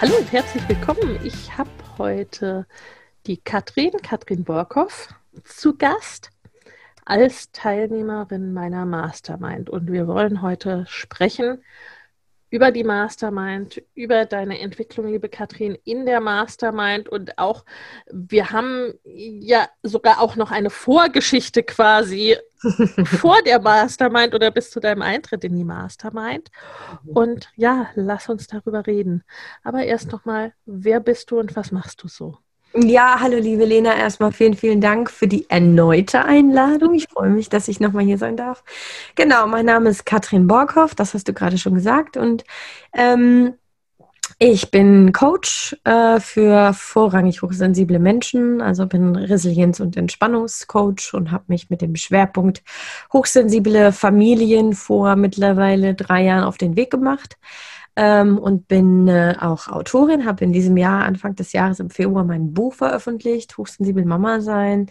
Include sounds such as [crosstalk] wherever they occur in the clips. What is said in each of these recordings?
Hallo und herzlich willkommen. Ich habe heute die Katrin, Katrin Borkow, zu Gast als Teilnehmerin meiner Mastermind. Und wir wollen heute sprechen über die Mastermind, über deine Entwicklung, liebe Katrin, in der Mastermind und auch, wir haben ja sogar auch noch eine Vorgeschichte quasi [laughs] vor der Mastermind oder bis zu deinem Eintritt in die Mastermind. Und ja, lass uns darüber reden. Aber erst nochmal, wer bist du und was machst du so? Ja, hallo liebe Lena, erstmal vielen, vielen Dank für die erneute Einladung. Ich freue mich, dass ich nochmal hier sein darf. Genau, mein Name ist Katrin Borkhoff, das hast du gerade schon gesagt. Und ähm, ich bin Coach äh, für vorrangig hochsensible Menschen, also bin Resilienz- und Entspannungscoach und habe mich mit dem Schwerpunkt hochsensible Familien vor mittlerweile drei Jahren auf den Weg gemacht ähm, und bin äh, auch Autorin, habe in diesem Jahr, Anfang des Jahres im Februar, mein Buch veröffentlicht, Hochsensibel Mama sein.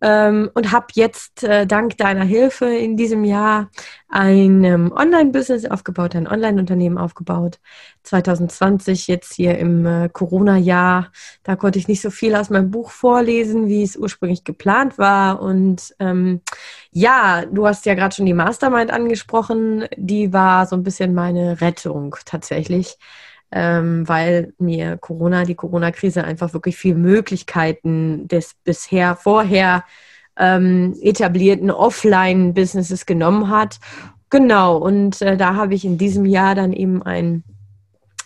Ähm, und habe jetzt äh, dank deiner Hilfe in diesem Jahr ein ähm, Online-Business aufgebaut, ein Online-Unternehmen aufgebaut. 2020 jetzt hier im äh, Corona-Jahr, da konnte ich nicht so viel aus meinem Buch vorlesen, wie es ursprünglich geplant war. Und ähm, ja, du hast ja gerade schon die Mastermind angesprochen, die war so ein bisschen meine Rettung tatsächlich ähm, weil mir Corona, die Corona-Krise einfach wirklich viel Möglichkeiten des bisher vorher ähm, etablierten Offline-Businesses genommen hat. Genau, und äh, da habe ich in diesem Jahr dann eben ein,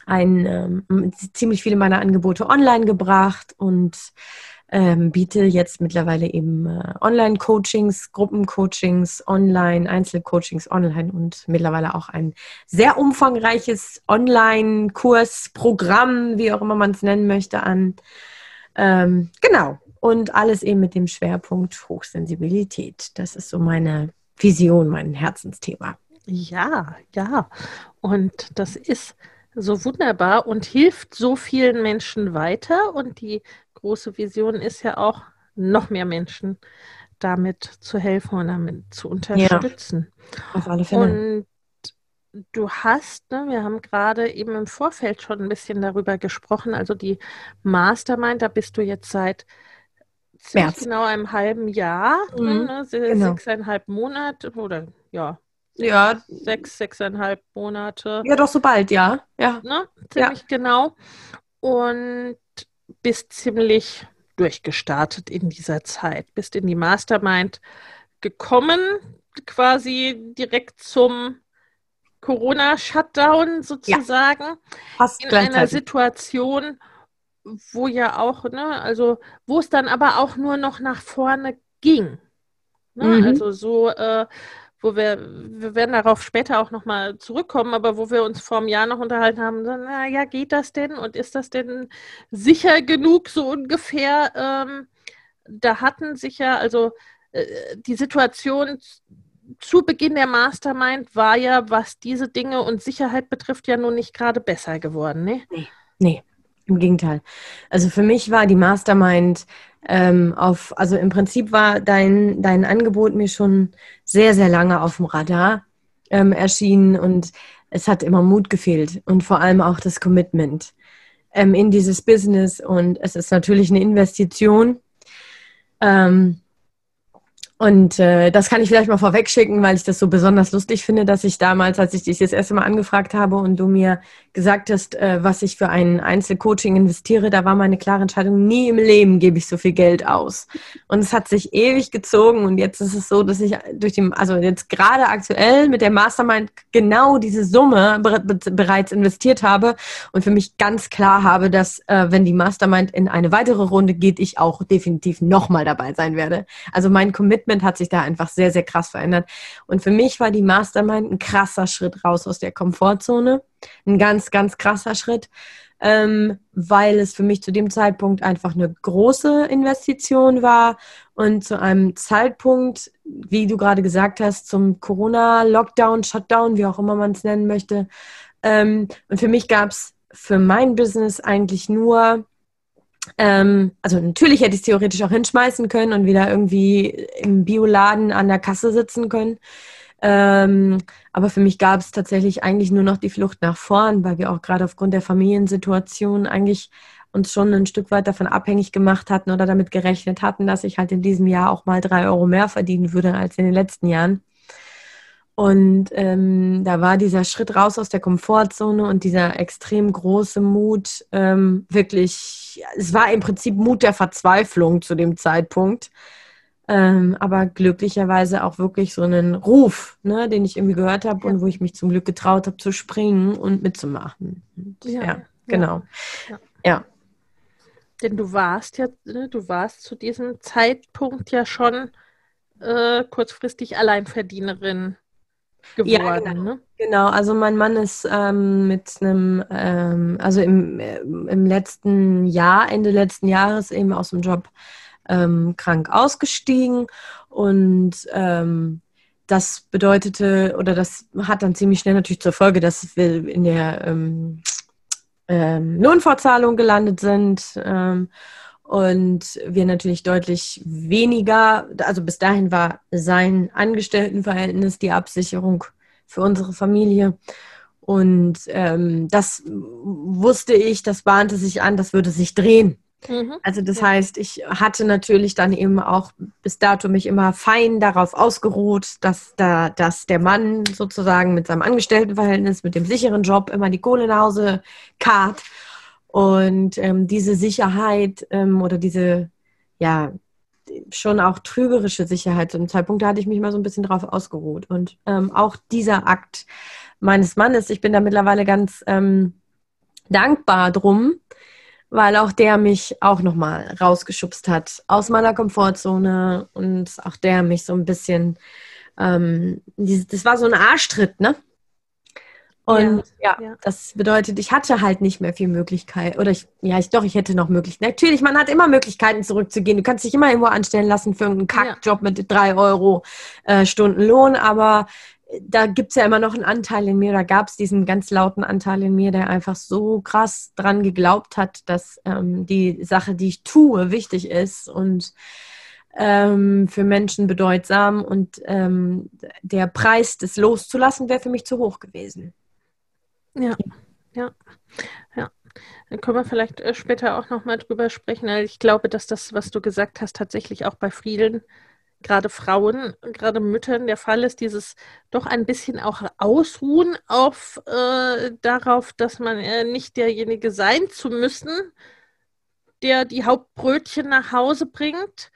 ein ähm, ziemlich viele meiner Angebote online gebracht und ähm, biete jetzt mittlerweile eben äh, Online-Coachings, Gruppencoachings, Online, Einzelcoachings online und mittlerweile auch ein sehr umfangreiches Online-Kursprogramm, wie auch immer man es nennen möchte, an. Ähm, genau. Und alles eben mit dem Schwerpunkt Hochsensibilität. Das ist so meine Vision, mein Herzensthema. Ja, ja. Und das ist so wunderbar und hilft so vielen Menschen weiter. Und die große Vision ist ja auch, noch mehr Menschen damit zu helfen und damit zu unterstützen. Ja, auf alle Fälle. Und du hast, ne, wir haben gerade eben im Vorfeld schon ein bisschen darüber gesprochen, also die Mastermind, da bist du jetzt seit März. genau einem halben Jahr, mhm, ne, genau. sechseinhalb Monate oder ja, ja. Sechs, sechseinhalb Monate. Ja, doch so bald, ja. Ja. Ne? Ziemlich ja. genau. Und bist ziemlich durchgestartet in dieser Zeit, bist in die Mastermind gekommen, quasi direkt zum Corona-Shutdown sozusagen. Ja, fast in einer Situation, wo ja auch, ne, also wo es dann aber auch nur noch nach vorne ging. Ne? Mhm. Also so äh, wo wir, wir werden darauf später auch nochmal zurückkommen, aber wo wir uns vor einem Jahr noch unterhalten haben, so, naja, geht das denn und ist das denn sicher genug, so ungefähr? Ähm, da hatten sich ja, also äh, die Situation zu Beginn der Mastermind war ja, was diese Dinge und Sicherheit betrifft, ja nun nicht gerade besser geworden, ne? Nee, nee. Im Gegenteil. Also für mich war die Mastermind ähm, auf, also im Prinzip war dein, dein Angebot mir schon sehr, sehr lange auf dem Radar ähm, erschienen und es hat immer Mut gefehlt und vor allem auch das Commitment ähm, in dieses Business und es ist natürlich eine Investition. Ähm, Und äh, das kann ich vielleicht mal vorweg schicken, weil ich das so besonders lustig finde, dass ich damals, als ich dich das erste Mal angefragt habe und du mir gesagt hast, äh, was ich für ein Einzelcoaching investiere, da war meine klare Entscheidung, nie im Leben gebe ich so viel Geld aus. Und es hat sich ewig gezogen und jetzt ist es so, dass ich durch den, also jetzt gerade aktuell mit der Mastermind genau diese Summe bereits investiert habe und für mich ganz klar habe, dass äh, wenn die Mastermind in eine weitere Runde geht, ich auch definitiv nochmal dabei sein werde. Also mein Commitment Commitment hat sich da einfach sehr, sehr krass verändert. Und für mich war die Mastermind ein krasser Schritt raus aus der Komfortzone. Ein ganz, ganz krasser Schritt, ähm, weil es für mich zu dem Zeitpunkt einfach eine große Investition war und zu einem Zeitpunkt, wie du gerade gesagt hast, zum Corona-Lockdown, Shutdown, wie auch immer man es nennen möchte. Ähm, und für mich gab es für mein Business eigentlich nur ähm, also natürlich hätte ich es theoretisch auch hinschmeißen können und wieder irgendwie im Bioladen an der Kasse sitzen können. Ähm, aber für mich gab es tatsächlich eigentlich nur noch die Flucht nach vorn, weil wir auch gerade aufgrund der Familiensituation eigentlich uns schon ein Stück weit davon abhängig gemacht hatten oder damit gerechnet hatten, dass ich halt in diesem Jahr auch mal drei Euro mehr verdienen würde als in den letzten Jahren. Und ähm, da war dieser Schritt raus aus der Komfortzone und dieser extrem große Mut ähm, wirklich, es war im Prinzip Mut der Verzweiflung zu dem Zeitpunkt. Ähm, aber glücklicherweise auch wirklich so einen Ruf, ne, den ich irgendwie gehört habe ja. und wo ich mich zum Glück getraut habe zu springen und mitzumachen. Und, ja, ja, genau. Ja. ja. Denn du warst ja, ne, du warst zu diesem Zeitpunkt ja schon äh, kurzfristig Alleinverdienerin geworden. Ja, genau. Ne? genau. also mein Mann ist ähm, mit einem, ähm, also im, äh, im letzten Jahr, Ende letzten Jahres eben aus dem Job ähm, krank ausgestiegen und ähm, das bedeutete oder das hat dann ziemlich schnell natürlich zur Folge, dass wir in der ähm, ähm, Lohnfortzahlung gelandet sind und wir natürlich deutlich weniger, also bis dahin war sein Angestelltenverhältnis die Absicherung für unsere Familie. Und ähm, das wusste ich, das bahnte sich an, das würde sich drehen. Mhm. Also das heißt, ich hatte natürlich dann eben auch bis dato mich immer fein darauf ausgeruht, dass, da, dass der Mann sozusagen mit seinem Angestelltenverhältnis, mit dem sicheren Job immer die Kohle nach Hause karrt und ähm, diese Sicherheit ähm, oder diese, ja, schon auch trügerische Sicherheit zu dem Zeitpunkt, da hatte ich mich mal so ein bisschen drauf ausgeruht. Und ähm, auch dieser Akt meines Mannes, ich bin da mittlerweile ganz ähm, dankbar drum, weil auch der mich auch nochmal rausgeschubst hat aus meiner Komfortzone und auch der mich so ein bisschen, ähm, das war so ein Arschtritt, ne? Und ja, ja, das bedeutet, ich hatte halt nicht mehr viel Möglichkeit. Oder ich, ja, ich doch, ich hätte noch Möglichkeiten. Natürlich, man hat immer Möglichkeiten zurückzugehen. Du kannst dich immer irgendwo anstellen lassen für einen Kackjob ja. mit drei Euro äh, Stundenlohn, aber äh, da gibt es ja immer noch einen Anteil in mir, da gab es diesen ganz lauten Anteil in mir, der einfach so krass dran geglaubt hat, dass ähm, die Sache, die ich tue, wichtig ist und ähm, für Menschen bedeutsam und ähm, der Preis, das loszulassen, wäre für mich zu hoch gewesen. Ja, ja, ja. Dann können wir vielleicht äh, später auch nochmal drüber sprechen. Ich glaube, dass das, was du gesagt hast, tatsächlich auch bei vielen, gerade Frauen, gerade Müttern der Fall ist, dieses doch ein bisschen auch Ausruhen auf äh, darauf, dass man äh, nicht derjenige sein zu müssen, der die Hauptbrötchen nach Hause bringt,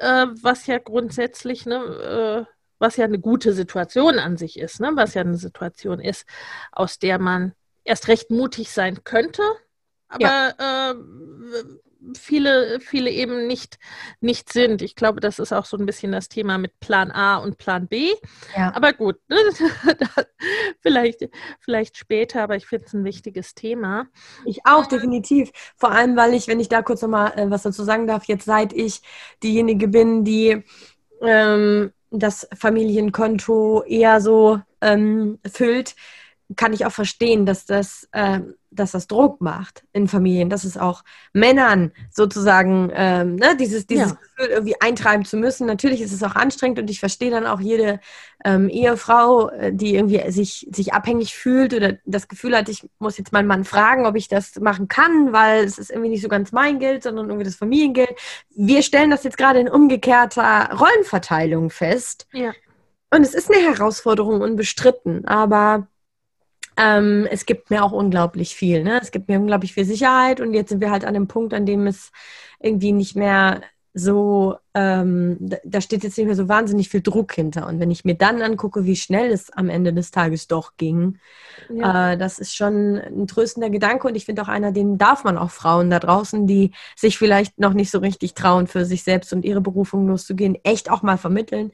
äh, was ja grundsätzlich ne, äh, was ja eine gute Situation an sich ist, ne? was ja eine Situation ist, aus der man erst recht mutig sein könnte, aber ja. äh, viele, viele eben nicht, nicht sind. Ich glaube, das ist auch so ein bisschen das Thema mit Plan A und Plan B. Ja. Aber gut, ne? [laughs] vielleicht, vielleicht später, aber ich finde es ein wichtiges Thema. Ich auch, definitiv. Vor allem, weil ich, wenn ich da kurz nochmal äh, was dazu sagen darf, jetzt seit ich diejenige bin, die ähm, das Familienkonto eher so ähm, füllt, kann ich auch verstehen, dass das, äh, dass das Druck macht in Familien, dass es auch Männern sozusagen ähm, ne, dieses, dieses ja. Gefühl irgendwie eintreiben zu müssen. Natürlich ist es auch anstrengend und ich verstehe dann auch jede ähm, Ehefrau, äh, die irgendwie sich, sich abhängig fühlt oder das Gefühl hat, ich muss jetzt meinen Mann fragen, ob ich das machen kann, weil es ist irgendwie nicht so ganz mein Geld, sondern irgendwie das Familiengeld. Wir stellen das jetzt gerade in umgekehrter Rollenverteilung fest. Ja. Und es ist eine Herausforderung unbestritten, aber ähm, es gibt mir auch unglaublich viel. Ne? Es gibt mir unglaublich viel Sicherheit und jetzt sind wir halt an dem Punkt, an dem es irgendwie nicht mehr so, ähm, da steht jetzt nicht mehr so wahnsinnig viel Druck hinter. Und wenn ich mir dann angucke, wie schnell es am Ende des Tages doch ging, ja. äh, das ist schon ein tröstender Gedanke. Und ich finde auch einer, den darf man auch Frauen da draußen, die sich vielleicht noch nicht so richtig trauen, für sich selbst und ihre Berufung loszugehen, echt auch mal vermitteln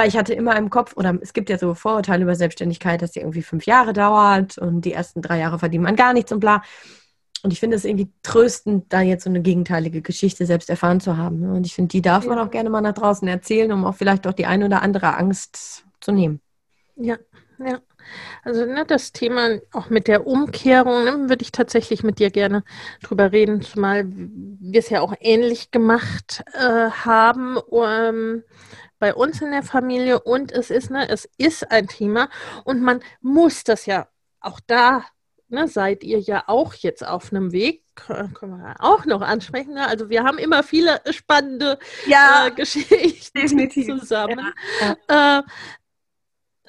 weil ich hatte immer im Kopf, oder es gibt ja so Vorurteile über Selbstständigkeit, dass die irgendwie fünf Jahre dauert und die ersten drei Jahre verdient man gar nichts und bla. Und ich finde es irgendwie tröstend, da jetzt so eine gegenteilige Geschichte selbst erfahren zu haben. Und ich finde, die darf man auch gerne mal nach draußen erzählen, um auch vielleicht auch die eine oder andere Angst zu nehmen. Ja, ja. Also ne, das Thema auch mit der Umkehrung, ne, würde ich tatsächlich mit dir gerne drüber reden, zumal wir es ja auch ähnlich gemacht äh, haben. Um, bei uns in der Familie und es ist, ne, es ist ein Thema und man muss das ja auch da, ne, seid ihr ja auch jetzt auf einem Weg, können wir auch noch ansprechen. Ne? Also wir haben immer viele spannende ja, äh, [laughs] Geschichten definitiv. zusammen. Ja, ja. Äh,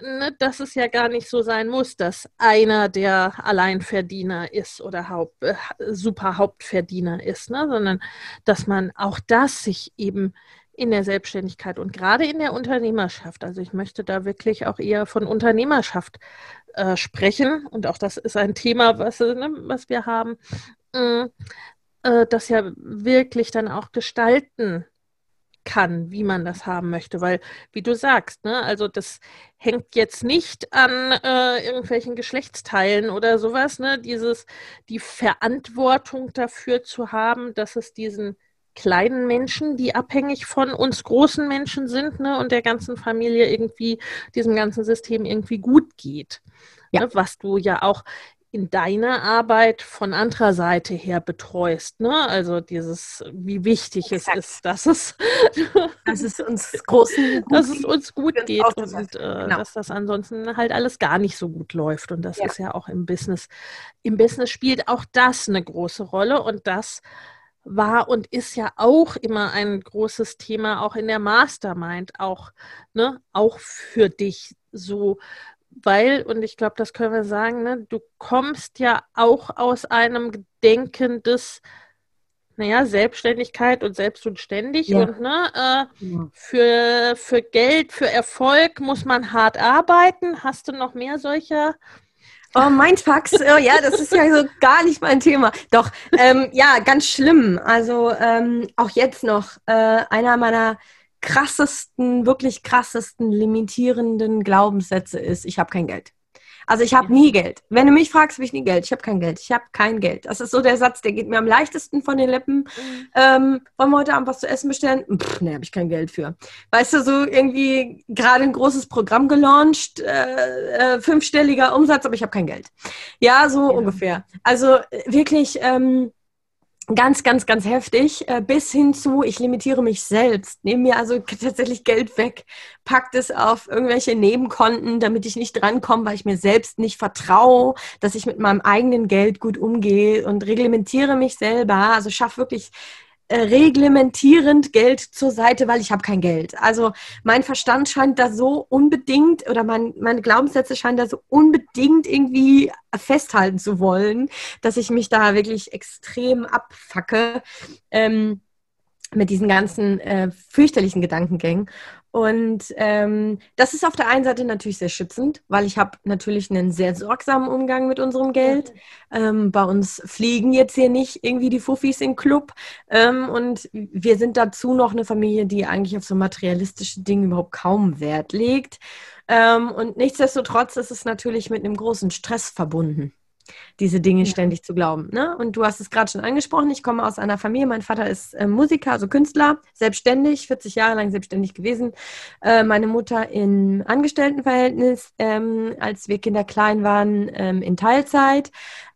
ne, dass es ja gar nicht so sein muss, dass einer der Alleinverdiener ist oder Haupt, äh, super Hauptverdiener ist, ne? sondern dass man auch das sich eben in der Selbstständigkeit und gerade in der Unternehmerschaft. Also ich möchte da wirklich auch eher von Unternehmerschaft äh, sprechen. Und auch das ist ein Thema, was, äh, ne, was wir haben, äh, äh, das ja wirklich dann auch gestalten kann, wie man das haben möchte, weil wie du sagst, ne, also das hängt jetzt nicht an äh, irgendwelchen Geschlechtsteilen oder sowas, ne, dieses die Verantwortung dafür zu haben, dass es diesen kleinen Menschen, die abhängig von uns großen Menschen sind ne, und der ganzen Familie irgendwie, diesem ganzen System irgendwie gut geht. Ja. Ne, was du ja auch in deiner Arbeit von anderer Seite her betreust, ne? Also dieses, wie wichtig Exakt. es ist, dass es, [laughs] dass es uns großen dass es uns gut geht und, und äh, genau. dass das ansonsten halt alles gar nicht so gut läuft. Und das ja. ist ja auch im Business. Im Business spielt auch das eine große Rolle und das war und ist ja auch immer ein großes Thema, auch in der Mastermind, auch, ne, auch für dich so, weil, und ich glaube, das können wir sagen, ne, du kommst ja auch aus einem Denken des, naja, Selbstständigkeit und selbst und ständig ja. und ne, äh, ja. für, für Geld, für Erfolg muss man hart arbeiten. Hast du noch mehr solcher Oh, Mindfucks, oh, ja, das ist ja so gar nicht mein Thema. Doch, ähm, ja, ganz schlimm. Also ähm, auch jetzt noch äh, einer meiner krassesten, wirklich krassesten limitierenden Glaubenssätze ist, ich habe kein Geld. Also ich habe nie Geld. Wenn du mich fragst, habe ich nie Geld. Ich habe kein Geld. Ich habe kein Geld. Das ist so der Satz, der geht mir am leichtesten von den Lippen. Mhm. Ähm, wollen wir heute Abend was zu essen bestellen? Pff, nee, habe ich kein Geld für. Weißt du, so irgendwie gerade ein großes Programm gelauncht, äh, äh, fünfstelliger Umsatz, aber ich habe kein Geld. Ja, so ja. ungefähr. Also äh, wirklich. Ähm, ganz, ganz, ganz heftig, äh, bis hin zu, ich limitiere mich selbst, nehme mir also [laughs] tatsächlich Geld weg, packt es auf irgendwelche Nebenkonten, damit ich nicht drankomme, weil ich mir selbst nicht vertraue, dass ich mit meinem eigenen Geld gut umgehe und reglementiere mich selber, also schaffe wirklich reglementierend Geld zur Seite, weil ich habe kein Geld. Also mein Verstand scheint da so unbedingt oder mein, meine Glaubenssätze scheinen da so unbedingt irgendwie festhalten zu wollen, dass ich mich da wirklich extrem abfacke. Ähm, mit diesen ganzen äh, fürchterlichen Gedankengängen. Und ähm, das ist auf der einen Seite natürlich sehr schützend, weil ich habe natürlich einen sehr sorgsamen Umgang mit unserem Geld. Ähm, bei uns fliegen jetzt hier nicht irgendwie die Fuffis im Club. Ähm, und wir sind dazu noch eine Familie, die eigentlich auf so materialistische Dinge überhaupt kaum Wert legt. Ähm, und nichtsdestotrotz ist es natürlich mit einem großen Stress verbunden. Diese Dinge ja. ständig zu glauben. Ne? Und du hast es gerade schon angesprochen, ich komme aus einer Familie, mein Vater ist äh, Musiker, also Künstler, selbstständig, 40 Jahre lang selbstständig gewesen. Äh, meine Mutter im Angestelltenverhältnis, ähm, als wir Kinder klein waren, ähm, in Teilzeit.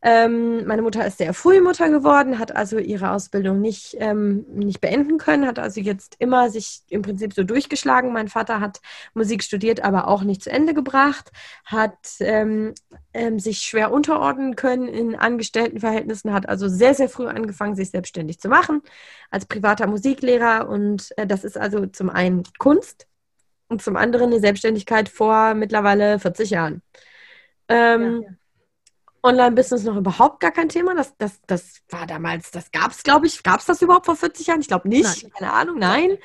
Ähm, meine Mutter ist sehr früh Mutter geworden, hat also ihre Ausbildung nicht, ähm, nicht beenden können, hat also jetzt immer sich im Prinzip so durchgeschlagen. Mein Vater hat Musik studiert, aber auch nicht zu Ende gebracht, hat ähm, sich schwer unterordnen können in Angestelltenverhältnissen, hat also sehr, sehr früh angefangen, sich selbstständig zu machen als privater Musiklehrer. Und äh, das ist also zum einen Kunst und zum anderen eine Selbstständigkeit vor mittlerweile 40 Jahren. Ähm, ja, ja. Online-Business noch überhaupt gar kein Thema. Das, das, das war damals, das gab es, glaube ich, gab es das überhaupt vor 40 Jahren? Ich glaube nicht, nein. keine Ahnung, nein.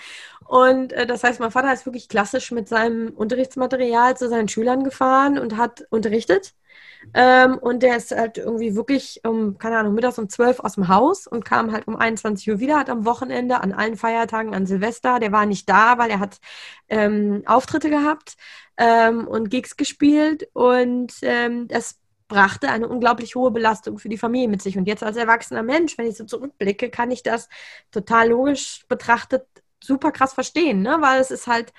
Und äh, das heißt, mein Vater ist wirklich klassisch mit seinem Unterrichtsmaterial zu seinen Schülern gefahren und hat unterrichtet. Ähm, und der ist halt irgendwie wirklich um, keine Ahnung, mittags um 12 aus dem Haus und kam halt um 21 Uhr wieder, hat am Wochenende, an allen Feiertagen, an Silvester, der war nicht da, weil er hat ähm, Auftritte gehabt ähm, und Gigs gespielt und ähm, das brachte eine unglaublich hohe Belastung für die Familie mit sich. Und jetzt als erwachsener Mensch, wenn ich so zurückblicke, kann ich das total logisch betrachtet super krass verstehen, ne? weil es ist halt,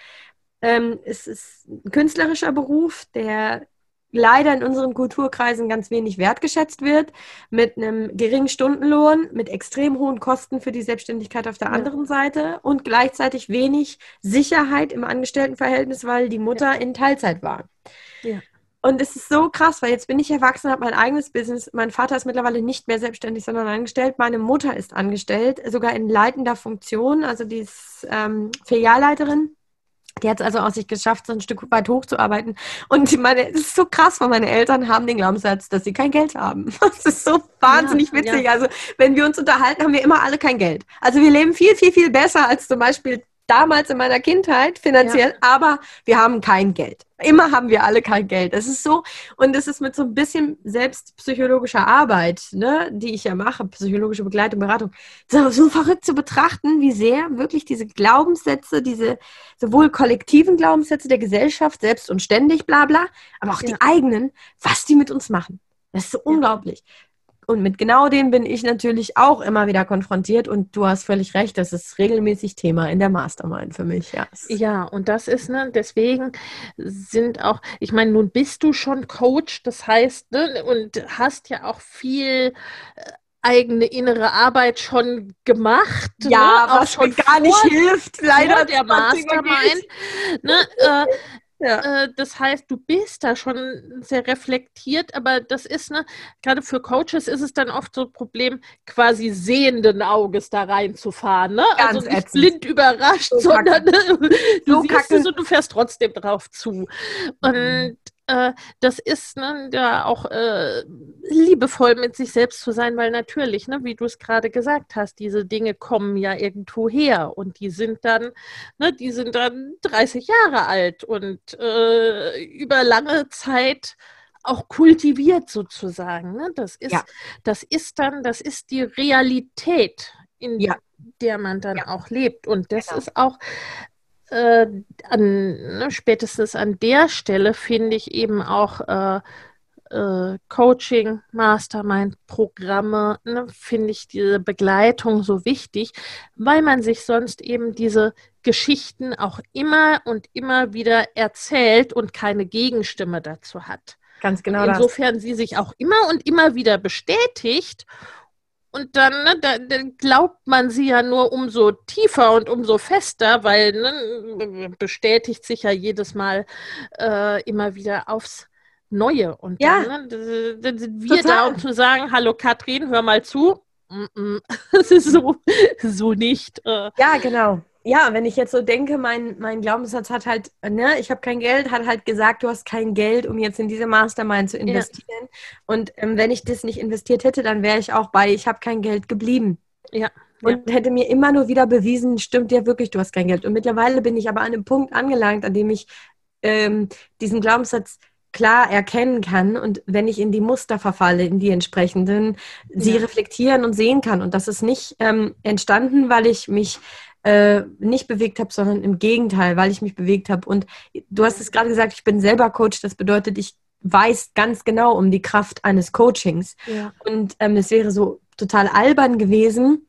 ähm, es ist ein künstlerischer Beruf, der leider in unseren Kulturkreisen ganz wenig wertgeschätzt wird, mit einem geringen Stundenlohn, mit extrem hohen Kosten für die Selbstständigkeit auf der ja. anderen Seite und gleichzeitig wenig Sicherheit im Angestelltenverhältnis, weil die Mutter ja. in Teilzeit war. Ja. Und es ist so krass, weil jetzt bin ich erwachsen, habe mein eigenes Business. Mein Vater ist mittlerweile nicht mehr selbstständig, sondern angestellt. Meine Mutter ist angestellt, sogar in leitender Funktion. Also die ist ähm, Filialleiterin. Die hat es also auch sich geschafft, so ein Stück weit hochzuarbeiten. Und meine, es ist so krass, weil meine Eltern haben den Glaubenssatz, dass sie kein Geld haben. [laughs] Das ist so wahnsinnig ja, witzig. Ja. Also, wenn wir uns unterhalten, haben wir immer alle kein Geld. Also, wir leben viel, viel, viel besser als zum Beispiel damals in meiner Kindheit finanziell, ja. aber wir haben kein Geld. Immer haben wir alle kein Geld. Es ist so, und es ist mit so ein bisschen selbstpsychologischer Arbeit, ne, die ich ja mache, psychologische Begleitung, Beratung, so, so verrückt zu betrachten, wie sehr wirklich diese Glaubenssätze, diese sowohl kollektiven Glaubenssätze der Gesellschaft, selbst und ständig, bla bla, aber auch ja. die eigenen, was die mit uns machen. Das ist so ja. unglaublich. Und mit genau dem bin ich natürlich auch immer wieder konfrontiert. Und du hast völlig recht, das ist regelmäßig Thema in der Mastermind für mich. Ja, ja und das ist, ne, deswegen sind auch, ich meine, nun bist du schon Coach, das heißt, ne, und hast ja auch viel äh, eigene innere Arbeit schon gemacht. Ja, ne? was schon gar nicht hilft, leider der Mastermind. Ne? Äh, ja. Äh, das heißt, du bist da schon sehr reflektiert, aber das ist, ne, gerade für Coaches ist es dann oft so ein Problem, quasi sehenden Auges da reinzufahren. Ne? Ganz also nicht ätzend. blind überrascht, so sondern ne, [laughs] du so siehst es und du fährst trotzdem drauf zu. Und mhm äh, das ist ne, ja auch äh, liebevoll mit sich selbst zu sein, weil natürlich, ne, wie du es gerade gesagt hast, diese Dinge kommen ja irgendwo her und die sind dann, ne, die sind dann 30 Jahre alt und äh, über lange Zeit auch kultiviert sozusagen. Ne? Das ist, ja. das ist dann, das ist die Realität, in ja. der man dann ja. auch lebt. Und das genau. ist auch äh, an, ne, spätestens an der Stelle finde ich eben auch äh, äh, Coaching, Mastermind-Programme, ne, finde ich diese Begleitung so wichtig, weil man sich sonst eben diese Geschichten auch immer und immer wieder erzählt und keine Gegenstimme dazu hat. Ganz genau. Insofern das. sie sich auch immer und immer wieder bestätigt und dann, ne, da, dann, glaubt man sie ja nur umso tiefer und umso fester, weil ne, bestätigt sich ja jedes Mal äh, immer wieder aufs Neue. Und ja, dann, ne, dann sind wir total. da, um zu sagen, hallo Katrin, hör mal zu. [laughs] Das ist so, so nicht. Äh. Ja, genau ja, wenn ich jetzt so denke, mein, mein Glaubenssatz hat halt, ne, ich habe kein Geld, hat halt gesagt, du hast kein Geld, um jetzt in diese Mastermind zu investieren. Ja. Und ähm, wenn ich das nicht investiert hätte, dann wäre ich auch bei, ich habe kein Geld geblieben. Ja. Und ja. hätte mir immer nur wieder bewiesen, stimmt ja wirklich, du hast kein Geld. Und mittlerweile bin ich aber an einem Punkt angelangt, an dem ich ähm, diesen Glaubenssatz klar erkennen kann und wenn ich in die Muster verfalle, in die entsprechenden, ja. sie reflektieren und sehen kann. Und das ist nicht ähm, entstanden, weil ich mich äh, nicht bewegt habe, sondern im Gegenteil, weil ich mich bewegt habe. Und du hast es gerade gesagt, ich bin selber Coach. Das bedeutet, ich weiß ganz genau um die Kraft eines Coachings. Ja. Und ähm, es wäre so total albern gewesen,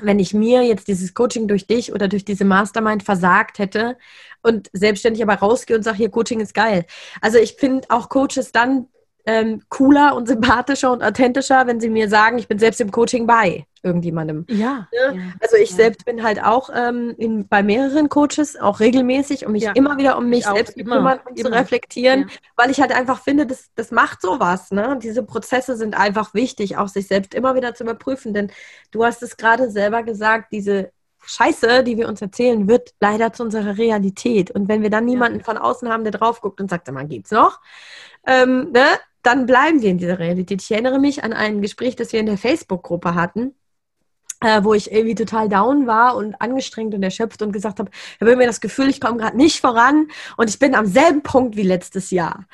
wenn ich mir jetzt dieses Coaching durch dich oder durch diese Mastermind versagt hätte und selbstständig aber rausgehe und sage, hier, Coaching ist geil. Also ich finde auch Coaches dann ähm, cooler und sympathischer und authentischer, wenn sie mir sagen, ich bin selbst im Coaching bei irgendjemandem. Ja. Ne? ja. Also ich Ja. selbst bin halt auch ähm, in, bei mehreren Coaches, auch regelmäßig, um mich Ja. immer wieder um mich Ich selbst zu kümmern und zu immer. reflektieren, Ja. weil ich halt einfach finde, das, das macht sowas. Ne? Diese Prozesse sind einfach wichtig, auch sich selbst immer wieder zu überprüfen. Denn du hast es gerade selber gesagt, diese Scheiße, die wir uns erzählen, wird leider zu unserer Realität. Und wenn wir dann niemanden von außen haben, der drauf guckt und sagt, sag mal, geht's noch? Ähm, ne? Dann bleiben wir in dieser Realität. Ich erinnere mich an ein Gespräch, das wir in der Facebook-Gruppe hatten äh, wo ich irgendwie total down war und angestrengt und erschöpft und gesagt habe, ich habe irgendwie das Gefühl, ich komme gerade nicht voran und ich bin am selben Punkt wie letztes Jahr.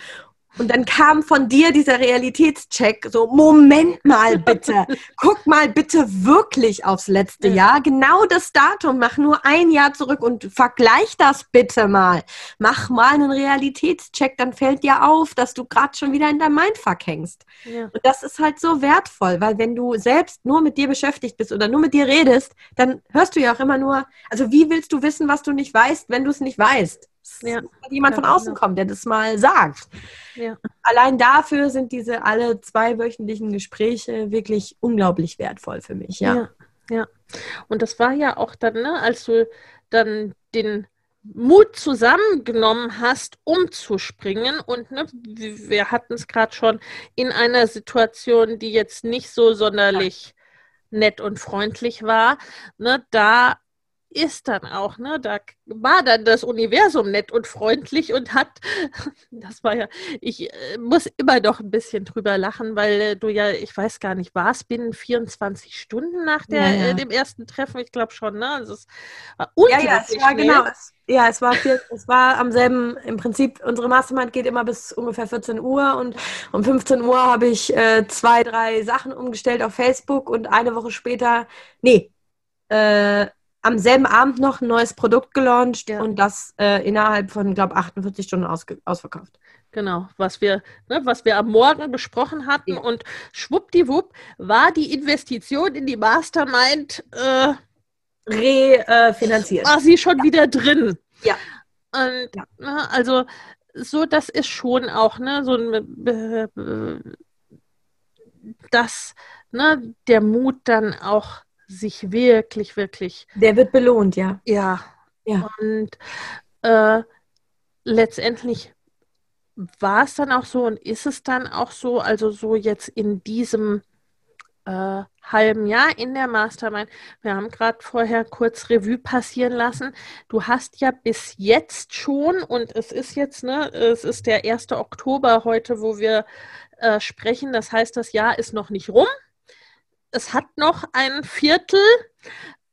Und dann kam von dir dieser Realitätscheck, so, Moment mal bitte, [laughs] guck mal bitte wirklich aufs letzte Ja. Jahr, genau das Datum, mach nur ein Jahr zurück und vergleich das bitte mal. Mach mal einen Realitätscheck, dann fällt dir auf, dass du gerade schon wieder in deinem Mindfuck hängst. Ja. Und das ist halt so wertvoll, weil wenn du selbst nur mit dir beschäftigt bist oder nur mit dir redest, dann hörst du ja auch immer nur, also wie willst du wissen, was du nicht weißt, wenn du es nicht weißt? Ja. jemand Ja, von außen genau. kommen, der das mal sagt. Ja. Allein dafür sind diese alle zweiwöchentlichen Gespräche wirklich unglaublich wertvoll für mich, ja. Ja. Und das war ja auch dann, ne, als du dann den Mut zusammengenommen hast, umzuspringen. Und ne, wir hatten es gerade schon in einer Situation, die jetzt nicht so sonderlich nett und freundlich war. Ne, da ist dann auch, ne, da war dann das Universum nett und freundlich und hat, [laughs] das war ja, ich äh, muss immer noch ein bisschen drüber lachen, weil äh, du ja, ich weiß gar nicht, war es binnen 24 Stunden nach der, Ja, ja. Äh, dem ersten Treffen? Ich glaube schon, ne? Also es war Ja, ja, es war schnell. genau. Es, ja, es war viel, es war am selben, im Prinzip, unsere Mastermind geht immer bis ungefähr 14 Uhr und um 15 Uhr habe ich äh, zwei, drei Sachen umgestellt auf Facebook und eine Woche später, nee, äh, am selben Abend noch ein neues Produkt gelauncht Ja. und das äh, innerhalb von, glaube 48 Stunden ausverkauft. Genau, was wir, ne, was wir am Morgen besprochen hatten Ja. und schwuppdiwupp war die Investition in die Mastermind, äh, Refinanziert. war sie schon wieder drin. Ja. Und Ja. ne, also so, das ist schon auch, ne, so ein äh, äh, dass ne, der Mut dann auch sich wirklich, wirklich Der wird belohnt, ja. Ja. Ja. Und äh, letztendlich war es dann auch so und ist es dann auch so, also so jetzt in diesem äh, halben Jahr in der Mastermind, wir haben gerade vorher kurz Revue passieren lassen, du hast ja bis jetzt schon, und es ist jetzt, ne, es ist der 1. Oktober heute, wo wir äh, sprechen, das heißt, das Jahr ist noch nicht rum. Es hat noch ein Viertel,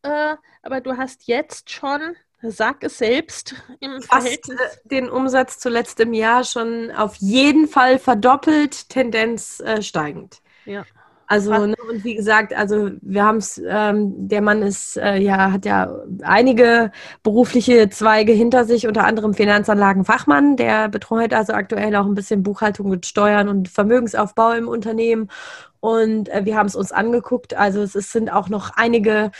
äh, aber du hast jetzt schon, sag es selbst, im Fast Verhältnis. äh, den Umsatz zu letztem Jahr schon auf jeden Fall verdoppelt, Tendenz äh, steigend. Ja. Also, ne, und wie gesagt, also wir haben es, ähm, der Mann ist äh, ja, hat ja einige berufliche Zweige hinter sich, unter anderem Finanzanlagenfachmann, der betreut also aktuell auch ein bisschen Buchhaltung und Steuern und Vermögensaufbau im Unternehmen. Und äh, wir haben es uns angeguckt. Also es ist, sind auch noch einige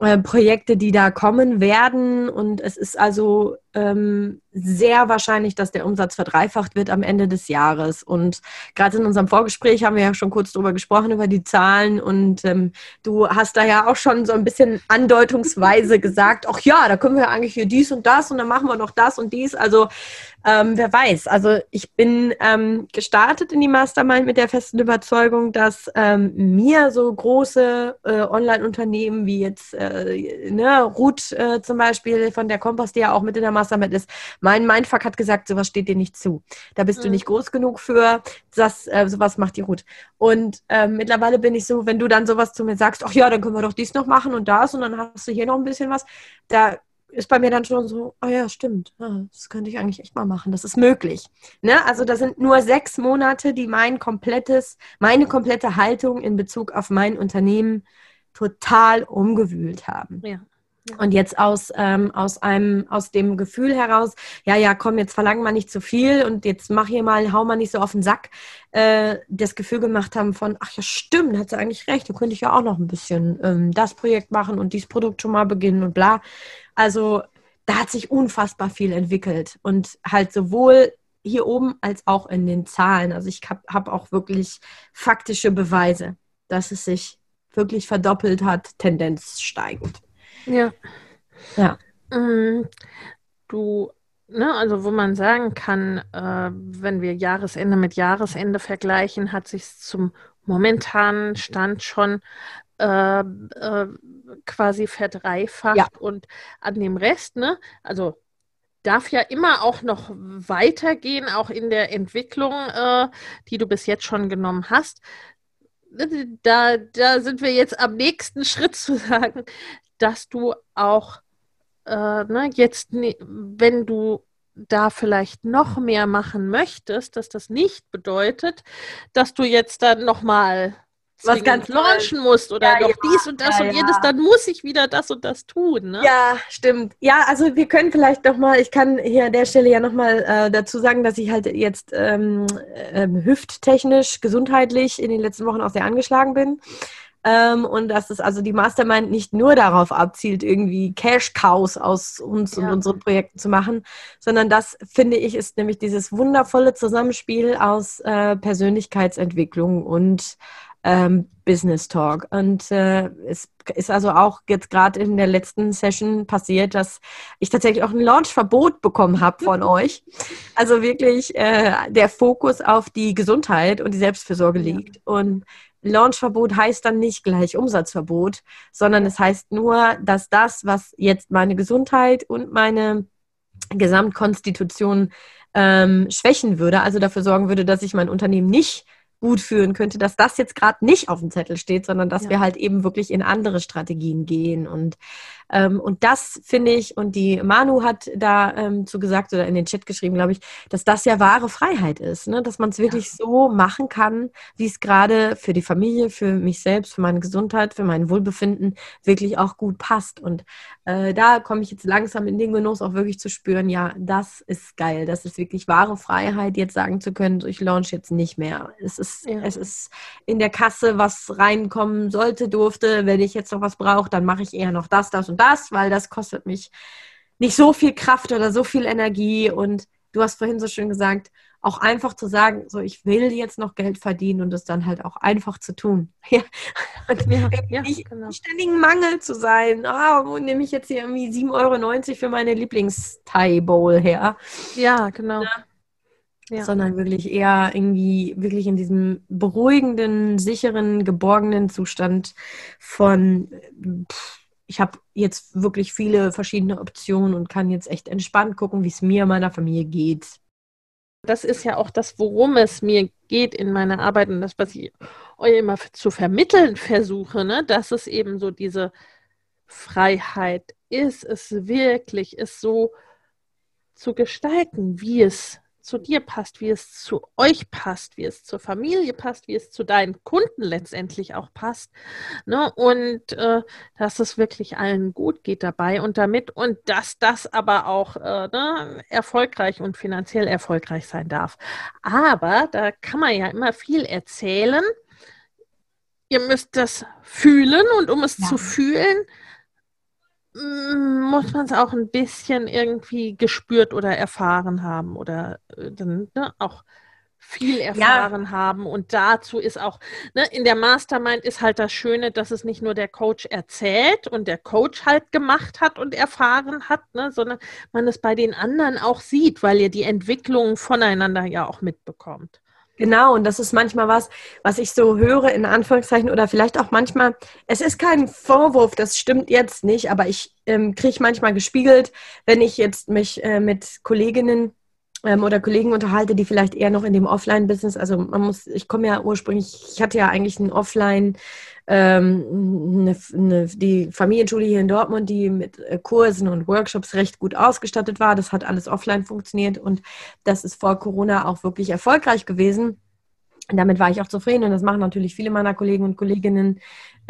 äh, Projekte, die da kommen werden. Und es ist also ähm, sehr wahrscheinlich, dass der Umsatz verdreifacht wird am Ende des Jahres. Und gerade in unserem Vorgespräch haben wir ja schon kurz drüber gesprochen, über die Zahlen. Und ähm, du hast da ja auch schon so ein bisschen andeutungsweise gesagt, ach ja, da können wir eigentlich hier dies und das und dann machen wir noch das und dies. Also ähm, wer weiß. Also ich bin ähm, gestartet in die Mastermind mit der festen Überzeugung, dass ähm, mir so große äh, Online-Unternehmen wie jetzt äh, ne, Ruth äh, zum Beispiel von der Kompass, die ja auch mit in der Mastermind ist, mein Mindfuck hat gesagt, sowas steht dir nicht zu. Da bist du Mhm. nicht groß genug für, das, äh, sowas macht die Ruth. Und ähm, mittlerweile bin ich so, wenn du dann sowas zu mir sagst, ach ja, dann können wir doch dies noch machen und das und dann hast du hier noch ein bisschen was, da ist bei mir dann schon so, ah ja, stimmt, ja, das könnte ich eigentlich echt mal machen, das ist möglich. Ne? Also das sind nur sechs Monate, die mein komplettes, meine komplette Haltung in Bezug auf mein Unternehmen total umgewühlt haben. Ja. Und jetzt aus, ähm, aus einem, aus dem Gefühl heraus, ja, ja, komm, jetzt verlangen wir nicht zu viel und jetzt mach hier mal, hau mal nicht so auf den Sack, äh, das Gefühl gemacht haben von, ach ja, stimmt, hat sie eigentlich recht, da könnte ich ja auch noch ein bisschen ähm, das Projekt machen und dieses Produkt schon mal beginnen und bla. Also da hat sich unfassbar viel entwickelt und halt sowohl hier oben als auch in den Zahlen. Also ich habe hab auch wirklich faktische Beweise, dass es sich wirklich verdoppelt hat, Tendenz steigend. Ja. Ja. Mm, du, ne, also wo man sagen kann, äh, wenn wir Jahresende mit Jahresende vergleichen, hat sich zum momentanen Stand schon äh, äh, quasi verdreifacht ja. und an dem Rest, ne, also darf ja immer auch noch weitergehen, auch in der Entwicklung, äh, die du bis jetzt schon genommen hast. Da, da sind wir jetzt am nächsten [laughs] Schritt zu sagen, dass du auch äh, ne, jetzt, wenn du da vielleicht noch mehr machen möchtest, dass das nicht bedeutet, dass du jetzt dann nochmal was ganz launchen musst oder ja, noch ja, dies und das ja, und jedes, dann muss ich wieder das und das tun. Ne? Ja, stimmt. Ja, also wir können vielleicht nochmal, ich kann hier an der Stelle ja nochmal äh, dazu sagen, dass ich halt jetzt ähm, äh, hüfttechnisch, gesundheitlich in den letzten Wochen auch sehr angeschlagen bin. Ähm, und dass es also die Mastermind nicht nur darauf abzielt, irgendwie Cash-Cows aus uns ja. und unseren Projekten zu machen, sondern das, finde ich, ist nämlich dieses wundervolle Zusammenspiel aus äh, Persönlichkeitsentwicklung und ähm, Business Talk. Und äh, es ist also auch jetzt gerade in der letzten Session passiert, dass ich tatsächlich auch ein Launchverbot bekommen habe von [laughs] euch. Also wirklich äh, der Fokus auf die Gesundheit und die Selbstfürsorge liegt. Ja. Und Launchverbot heißt dann nicht gleich Umsatzverbot, sondern es heißt nur, dass das, was jetzt meine Gesundheit und meine Gesamtkonstitution ähm, schwächen würde, also dafür sorgen würde, dass ich mein Unternehmen nicht gut führen könnte, dass das jetzt gerade nicht auf dem Zettel steht, sondern dass ja. wir halt eben wirklich in andere Strategien gehen. Und, und das finde ich, und die Manu hat da ähm, zu gesagt oder in den Chat geschrieben, glaube ich, dass das ja wahre Freiheit ist, ne? dass man es wirklich ja. so machen kann, wie es gerade für die Familie, für mich selbst, für meine Gesundheit, für mein Wohlbefinden wirklich auch gut passt. Und äh, da komme ich jetzt langsam in den Genuss, auch wirklich zu spüren, ja, das ist geil, das ist wirklich wahre Freiheit, jetzt sagen zu können, so, ich launch jetzt nicht mehr. Es ist ist, ja. es ist in der Kasse, was reinkommen sollte, durfte. Wenn ich jetzt noch was brauche, dann mache ich eher noch das, das und das, weil das kostet mich nicht so viel Kraft oder so viel Energie. Und du hast vorhin so schön gesagt, auch einfach zu sagen, so ich will jetzt noch Geld verdienen und es dann halt auch einfach zu tun. [laughs] Ja. Und ja, ja, nicht genau. ständigen Mangel zu sein. Ah, wo nehme ich jetzt hier irgendwie 7,90 Euro für meine Lieblings-Thai-Bowl her? Ja, genau. Ja ja. sondern wirklich eher irgendwie wirklich in diesem beruhigenden, sicheren, geborgenen Zustand von, pff, ich habe jetzt wirklich viele verschiedene Optionen und kann jetzt echt entspannt gucken, wie es mir, meiner Familie geht. Das ist ja auch das, worum es mir geht in meiner Arbeit und das, was ich euch immer zu vermitteln versuche, ne? dass es eben so diese Freiheit ist, es wirklich ist so zu gestalten, wie es zu dir passt, wie es zu euch passt, wie es zur Familie passt, wie es zu deinen Kunden letztendlich auch passt. Ne? Und äh, dass es wirklich allen gut geht dabei und damit und dass das aber auch äh, ne, erfolgreich und finanziell erfolgreich sein darf. Aber da kann man ja immer viel erzählen. Ihr müsst das fühlen und um es ja. zu fühlen, muss man es auch ein bisschen irgendwie gespürt oder erfahren haben oder äh, dann ne, auch viel erfahren ja. haben. Und dazu ist auch, ne, in der Mastermind ist halt das Schöne, dass es nicht nur der Coach erzählt und der Coach halt gemacht hat und erfahren hat, ne, sondern man es bei den anderen auch sieht, weil ihr die Entwicklung voneinander ja auch mitbekommt. Genau, und das ist manchmal was, was ich so höre, in Anführungszeichen, oder vielleicht auch manchmal, es ist kein Vorwurf, das stimmt jetzt nicht, aber ich ähm, kriege manchmal gespiegelt, wenn ich jetzt mich äh, mit Kolleginnen ähm, oder Kollegen unterhalte, die vielleicht eher noch in dem Offline-Business, also man muss, ich komme ja ursprünglich, ich hatte ja eigentlich ein Offline- ähm, eine, eine, die Familienschule hier in Dortmund, die mit äh, Kursen und Workshops recht gut ausgestattet war. Das hat alles offline funktioniert und das ist vor Corona auch wirklich erfolgreich gewesen. damit war ich auch zufrieden und das machen natürlich viele meiner Kollegen und Kolleginnen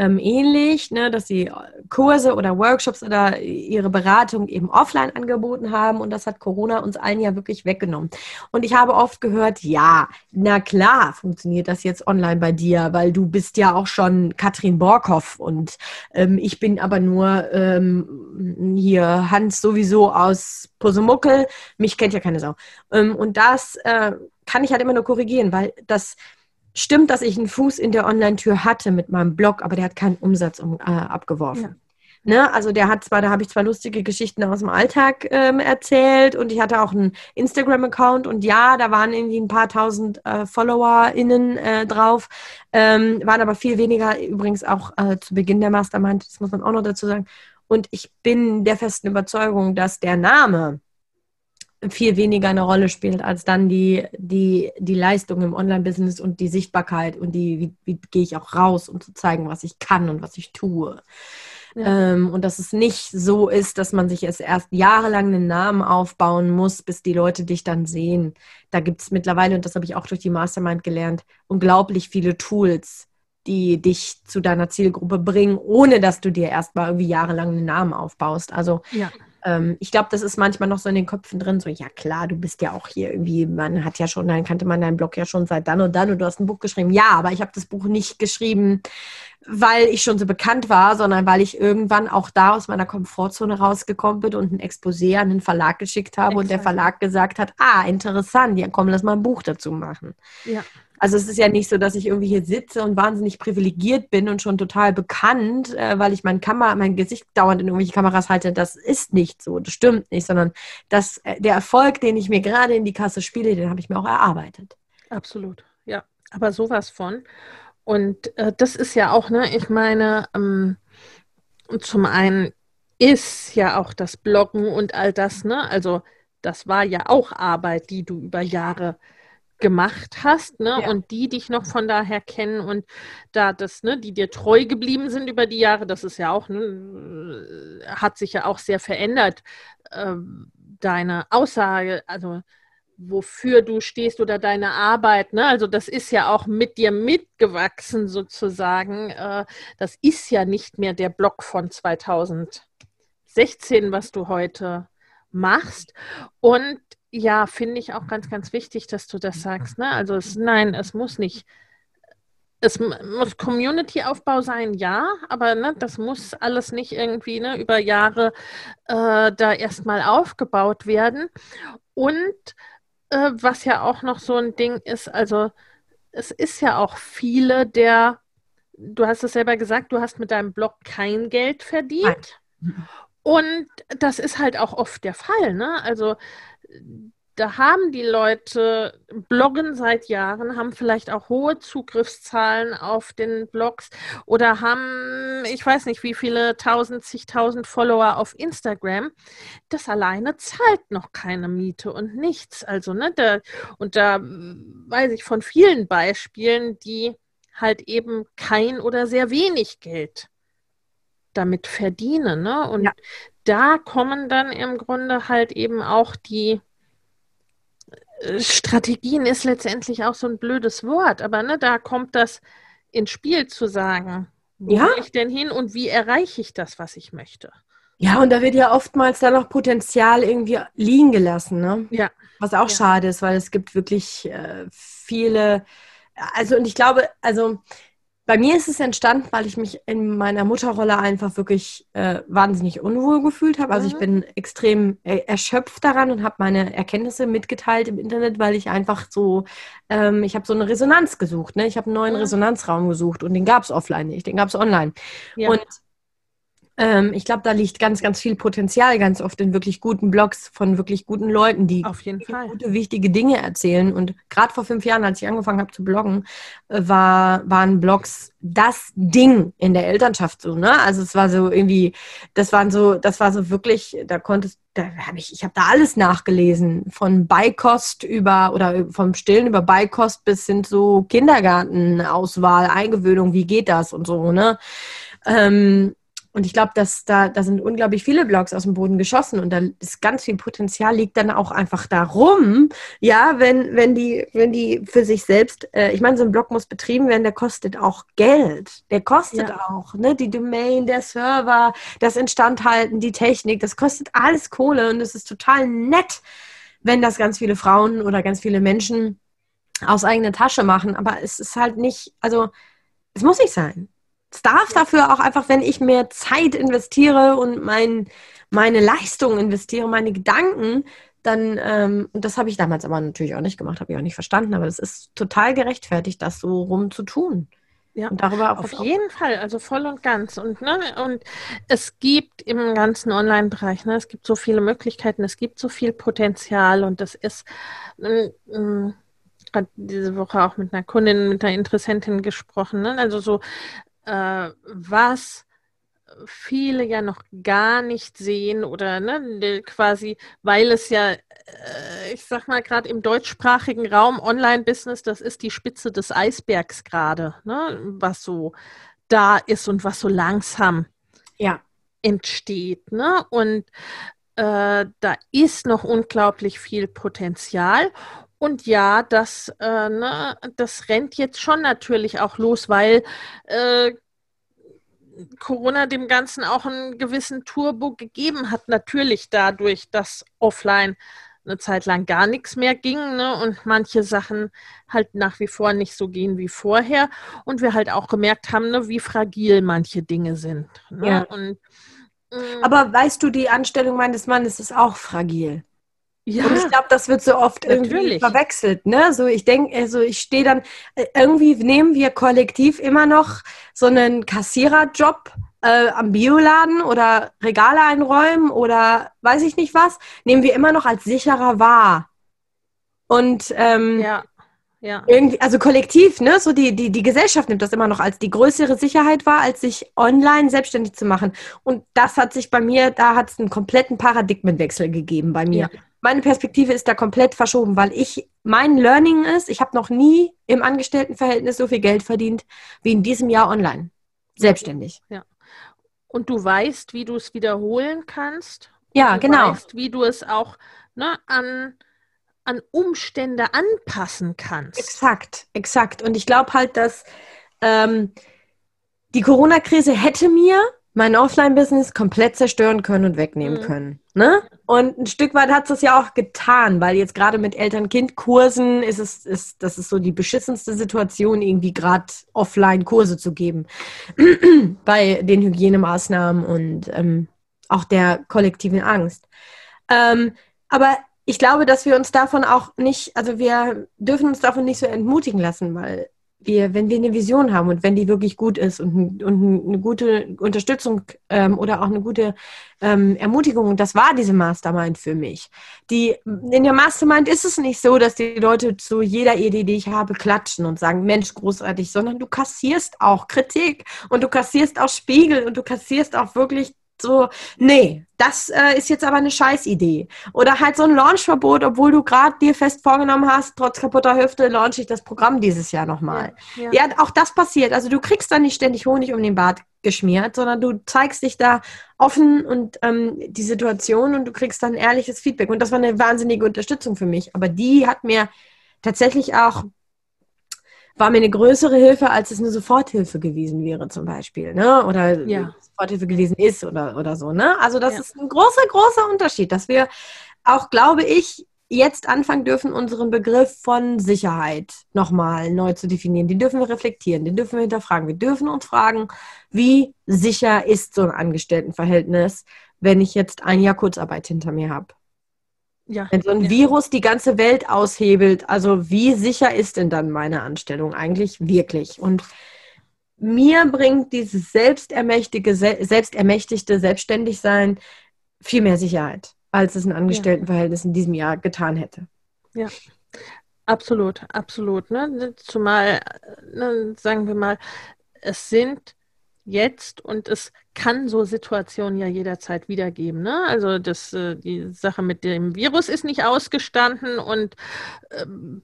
ähm, ähnlich, ne, dass sie Kurse oder Workshops oder ihre Beratung eben offline angeboten haben und das hat Corona uns allen ja wirklich weggenommen. Und ich habe oft gehört, ja, na klar funktioniert das jetzt online bei dir, weil du bist ja auch schon Katrin Borkhoff und ähm, ich bin aber nur ähm, hier Hans sowieso aus Pusemuckel, mich kennt ja keine Sau. Ähm, und das äh, kann ich halt immer nur korrigieren, weil das stimmt, dass ich einen Fuß in der Online-Tür hatte mit meinem Blog, aber der hat keinen Umsatz um, äh, abgeworfen. Ja. Ne? Also der hat zwar, da habe ich zwar lustige Geschichten aus dem Alltag ähm, erzählt und ich hatte auch einen Instagram-Account und ja, da waren irgendwie ein paar tausend äh, FollowerInnen äh, drauf, ähm, waren aber viel weniger übrigens auch äh, zu Beginn der Mastermind, das muss man auch noch dazu sagen. Und ich bin der festen Überzeugung, dass der Name viel weniger eine Rolle spielt als dann die, die, die Leistung im Online-Business und die Sichtbarkeit und die, wie, wie gehe ich auch raus, um zu zeigen, was ich kann und was ich tue. Ja. Ähm, und dass es nicht so ist, dass man sich erst, erst jahrelang einen Namen aufbauen muss, bis die Leute dich dann sehen. Da gibt es mittlerweile, und das habe ich auch durch die Mastermind gelernt, unglaublich viele Tools, die dich zu deiner Zielgruppe bringen, ohne dass du dir erstmal irgendwie jahrelang einen Namen aufbaust. Also ja ähm, ich glaube, das ist manchmal noch so in den Köpfen drin, so, ja klar, du bist ja auch hier irgendwie, man hat ja schon, dann kannte man deinen Blog ja schon seit dann und dann und du hast ein Buch geschrieben. Ja, aber ich habe das Buch nicht geschrieben, weil ich schon so bekannt war, sondern weil ich irgendwann auch da aus meiner Komfortzone rausgekommen bin und ein Exposé an den Verlag geschickt habe Exakt. und der Verlag gesagt hat, ah, interessant, ja komm, lass mal ein Buch dazu machen. Ja. Also es ist ja nicht so, dass ich irgendwie hier sitze und wahnsinnig privilegiert bin und schon total bekannt, äh, weil ich mein Kamera, mein Gesicht dauernd in irgendwelche Kameras halte. Das ist nicht so, das stimmt nicht, sondern das, äh, der Erfolg, den ich mir gerade in die Kasse spiele, den habe ich mir auch erarbeitet. Absolut, ja. Aber sowas von. Und äh, das ist ja auch, ne, ich meine, ähm, zum einen ist ja auch das Bloggen und all das, ne? Also das war ja auch Arbeit, die du über Jahre gemacht hast, ne? Ja. Und die dich noch von daher kennen und da das, ne, die dir treu geblieben sind über die Jahre, das ist ja auch, ne, hat sich ja auch sehr verändert. Äh, deine Aussage, also wofür du stehst oder deine Arbeit, ne? Also das ist ja auch mit dir mitgewachsen sozusagen. Äh, das ist ja nicht mehr der Blog von 2016, was du heute machst. Und ja, finde ich auch ganz, ganz wichtig, dass du das sagst. Ne? Also es, nein, es muss nicht. Es muss Community-Aufbau sein, ja, aber ne, das muss alles nicht irgendwie ne, über Jahre äh, da erstmal aufgebaut werden. Und äh, was ja auch noch so ein Ding ist, also es ist ja auch viele der, du hast es selber gesagt, du hast mit deinem Blog kein Geld verdient. Nein. Und das ist halt auch oft der Fall. Ne? Also da haben die Leute bloggen seit Jahren, haben vielleicht auch hohe Zugriffszahlen auf den Blogs oder haben, ich weiß nicht, wie viele tausend, zigtausend Follower auf Instagram. Das alleine zahlt noch keine Miete und nichts. Also, ne, da, und da weiß ich von vielen Beispielen, die halt eben kein oder sehr wenig Geld damit verdienen. Ne? Und ja. da kommen dann im Grunde halt eben auch die äh, Strategien ist letztendlich auch so ein blödes Wort, aber ne, da kommt das ins Spiel zu sagen, wo ja. ich denn hin und wie erreiche ich das, was ich möchte. Ja, und da wird ja oftmals dann noch Potenzial irgendwie liegen gelassen, ne? Ja. Was auch ja. schade ist, weil es gibt wirklich äh, viele, also und ich glaube, also bei mir ist es entstanden, weil ich mich in meiner Mutterrolle einfach wirklich äh, wahnsinnig unwohl gefühlt habe. Also mhm. ich bin extrem äh, erschöpft daran und habe meine Erkenntnisse mitgeteilt im Internet, weil ich einfach so, ähm, ich habe so eine Resonanz gesucht. Ne? Ich habe einen neuen mhm. Resonanzraum gesucht und den gab es offline nicht, den gab es online. Ja. Und ähm, ich glaube, da liegt ganz, ganz viel Potenzial ganz oft in wirklich guten Blogs von wirklich guten Leuten, die Auf jeden Fall. gute, wichtige Dinge erzählen. Und gerade vor fünf Jahren, als ich angefangen habe zu bloggen, äh, war, waren Blogs das Ding in der Elternschaft so, ne? Also es war so irgendwie, das waren so, das war so wirklich, da konntest, da habe ich, ich habe da alles nachgelesen, von Beikost über oder vom Stillen über Beikost bis hin zu Kindergartenauswahl, Eingewöhnung, wie geht das und so, ne? Ähm, und ich glaube, dass da, da sind unglaublich viele Blogs aus dem Boden geschossen und da ist ganz viel Potenzial liegt dann auch einfach darum, ja, wenn, wenn die, wenn die für sich selbst, äh, ich meine, so ein Blog muss betrieben werden, der kostet auch Geld. Der kostet ja. auch, ne? Die Domain, der Server, das Instandhalten, die Technik, das kostet alles Kohle und es ist total nett, wenn das ganz viele Frauen oder ganz viele Menschen aus eigener Tasche machen. Aber es ist halt nicht, also es muss nicht sein es darf dafür auch einfach, wenn ich mehr Zeit investiere und mein, meine Leistung investiere, meine Gedanken, dann, ähm, und das habe ich damals aber natürlich auch nicht gemacht, habe ich auch nicht verstanden, aber es ist total gerechtfertigt, das so rum zu tun. Ja, und darüber auf jeden Fall, also voll und ganz. Und, ne, und es gibt im ganzen Online-Bereich, ne, es gibt so viele Möglichkeiten, es gibt so viel Potenzial und das ist äh, äh, gerade diese Woche auch mit einer Kundin, mit einer Interessentin gesprochen. Ne? Also so äh, was viele ja noch gar nicht sehen oder ne, quasi, weil es ja, äh, ich sag mal, gerade im deutschsprachigen Raum Online-Business, das ist die Spitze des Eisbergs gerade, ne, was so da ist und was so langsam ja. entsteht. Ne? Und äh, da ist noch unglaublich viel Potenzial. Und ja, das, äh, ne, das rennt jetzt schon natürlich auch los, weil äh, Corona dem Ganzen auch einen gewissen Turbo gegeben hat. Natürlich dadurch, dass offline eine Zeit lang gar nichts mehr ging ne, und manche Sachen halt nach wie vor nicht so gehen wie vorher. Und wir halt auch gemerkt haben, ne, wie fragil manche Dinge sind. Ne? Ja. Und, mm, Aber weißt du, die Anstellung meines Mannes ist auch fragil. Ja, und ich glaube, das wird so oft natürlich. irgendwie verwechselt. Ne? So, ich denke, also ich stehe dann, äh, irgendwie nehmen wir kollektiv immer noch so einen Kassiererjob äh, am Bioladen oder Regale einräumen oder weiß ich nicht was, nehmen wir immer noch als sicherer wahr. Und ähm, ja. Ja. Irgendwie, also kollektiv, ne? So die, die, die Gesellschaft nimmt das immer noch als die größere Sicherheit wahr, als sich online selbstständig zu machen. Und das hat sich bei mir, da hat es einen kompletten Paradigmenwechsel gegeben bei mir. Ja meine Perspektive ist da komplett verschoben, weil ich, mein Learning ist, ich habe noch nie im Angestelltenverhältnis so viel Geld verdient wie in diesem Jahr online. Selbstständig. Ja. Und du weißt, wie du es wiederholen kannst. Ja, du genau. Weißt, wie du es auch ne, an, an Umstände anpassen kannst. Exakt, exakt. Und ich glaube halt, dass ähm, die Corona-Krise hätte mir mein Offline-Business komplett zerstören können und wegnehmen mhm. können. Ne? Und ein Stück weit hat es das ja auch getan, weil jetzt gerade mit Eltern-Kind-Kursen ist es, ist, das ist so die beschissenste Situation, irgendwie gerade Offline-Kurse zu geben. [clears throat] Bei den Hygienemaßnahmen und ähm, auch der kollektiven Angst. Ähm, aber ich glaube, dass wir uns davon auch nicht, also wir dürfen uns davon nicht so entmutigen lassen, weil wir, wenn wir eine Vision haben und wenn die wirklich gut ist und, und eine gute Unterstützung ähm, oder auch eine gute ähm, Ermutigung, das war diese Mastermind für mich. Die, in der Mastermind ist es nicht so, dass die Leute zu jeder Idee, die ich habe, klatschen und sagen, Mensch, großartig, sondern du kassierst auch Kritik und du kassierst auch Spiegel und du kassierst auch wirklich so, nee, das äh, ist jetzt aber eine Scheißidee. Oder halt so ein Launchverbot, obwohl du gerade dir fest vorgenommen hast, trotz kaputter Hüfte launche ich das Programm dieses Jahr nochmal. Ja, ja. ja, auch das passiert. Also du kriegst da nicht ständig Honig um den Bart geschmiert, sondern du zeigst dich da offen und ähm, die Situation und du kriegst dann ehrliches Feedback. Und das war eine wahnsinnige Unterstützung für mich. Aber die hat mir tatsächlich auch war mir eine größere Hilfe, als es eine Soforthilfe gewesen wäre, zum Beispiel, ne? Oder ja. Soforthilfe gewesen ist oder, oder so, ne? Also das ja. ist ein großer, großer Unterschied, dass wir auch, glaube ich, jetzt anfangen dürfen, unseren Begriff von Sicherheit nochmal neu zu definieren. Den dürfen wir reflektieren, den dürfen wir hinterfragen. Wir dürfen uns fragen, wie sicher ist so ein Angestelltenverhältnis, wenn ich jetzt ein Jahr Kurzarbeit hinter mir habe? Ja. Wenn so ein ja. Virus die ganze Welt aushebelt, also wie sicher ist denn dann meine Anstellung eigentlich wirklich? Und mir bringt dieses selbstermächtige, selbstermächtigte Selbstständigsein viel mehr Sicherheit, als es ein Angestelltenverhältnis in diesem Jahr getan hätte. Ja, absolut, absolut. Ne? Zumal, ne, sagen wir mal, es sind jetzt und es kann so Situationen ja jederzeit wiedergeben. Ne? Also das, äh, die Sache mit dem Virus ist nicht ausgestanden und ähm,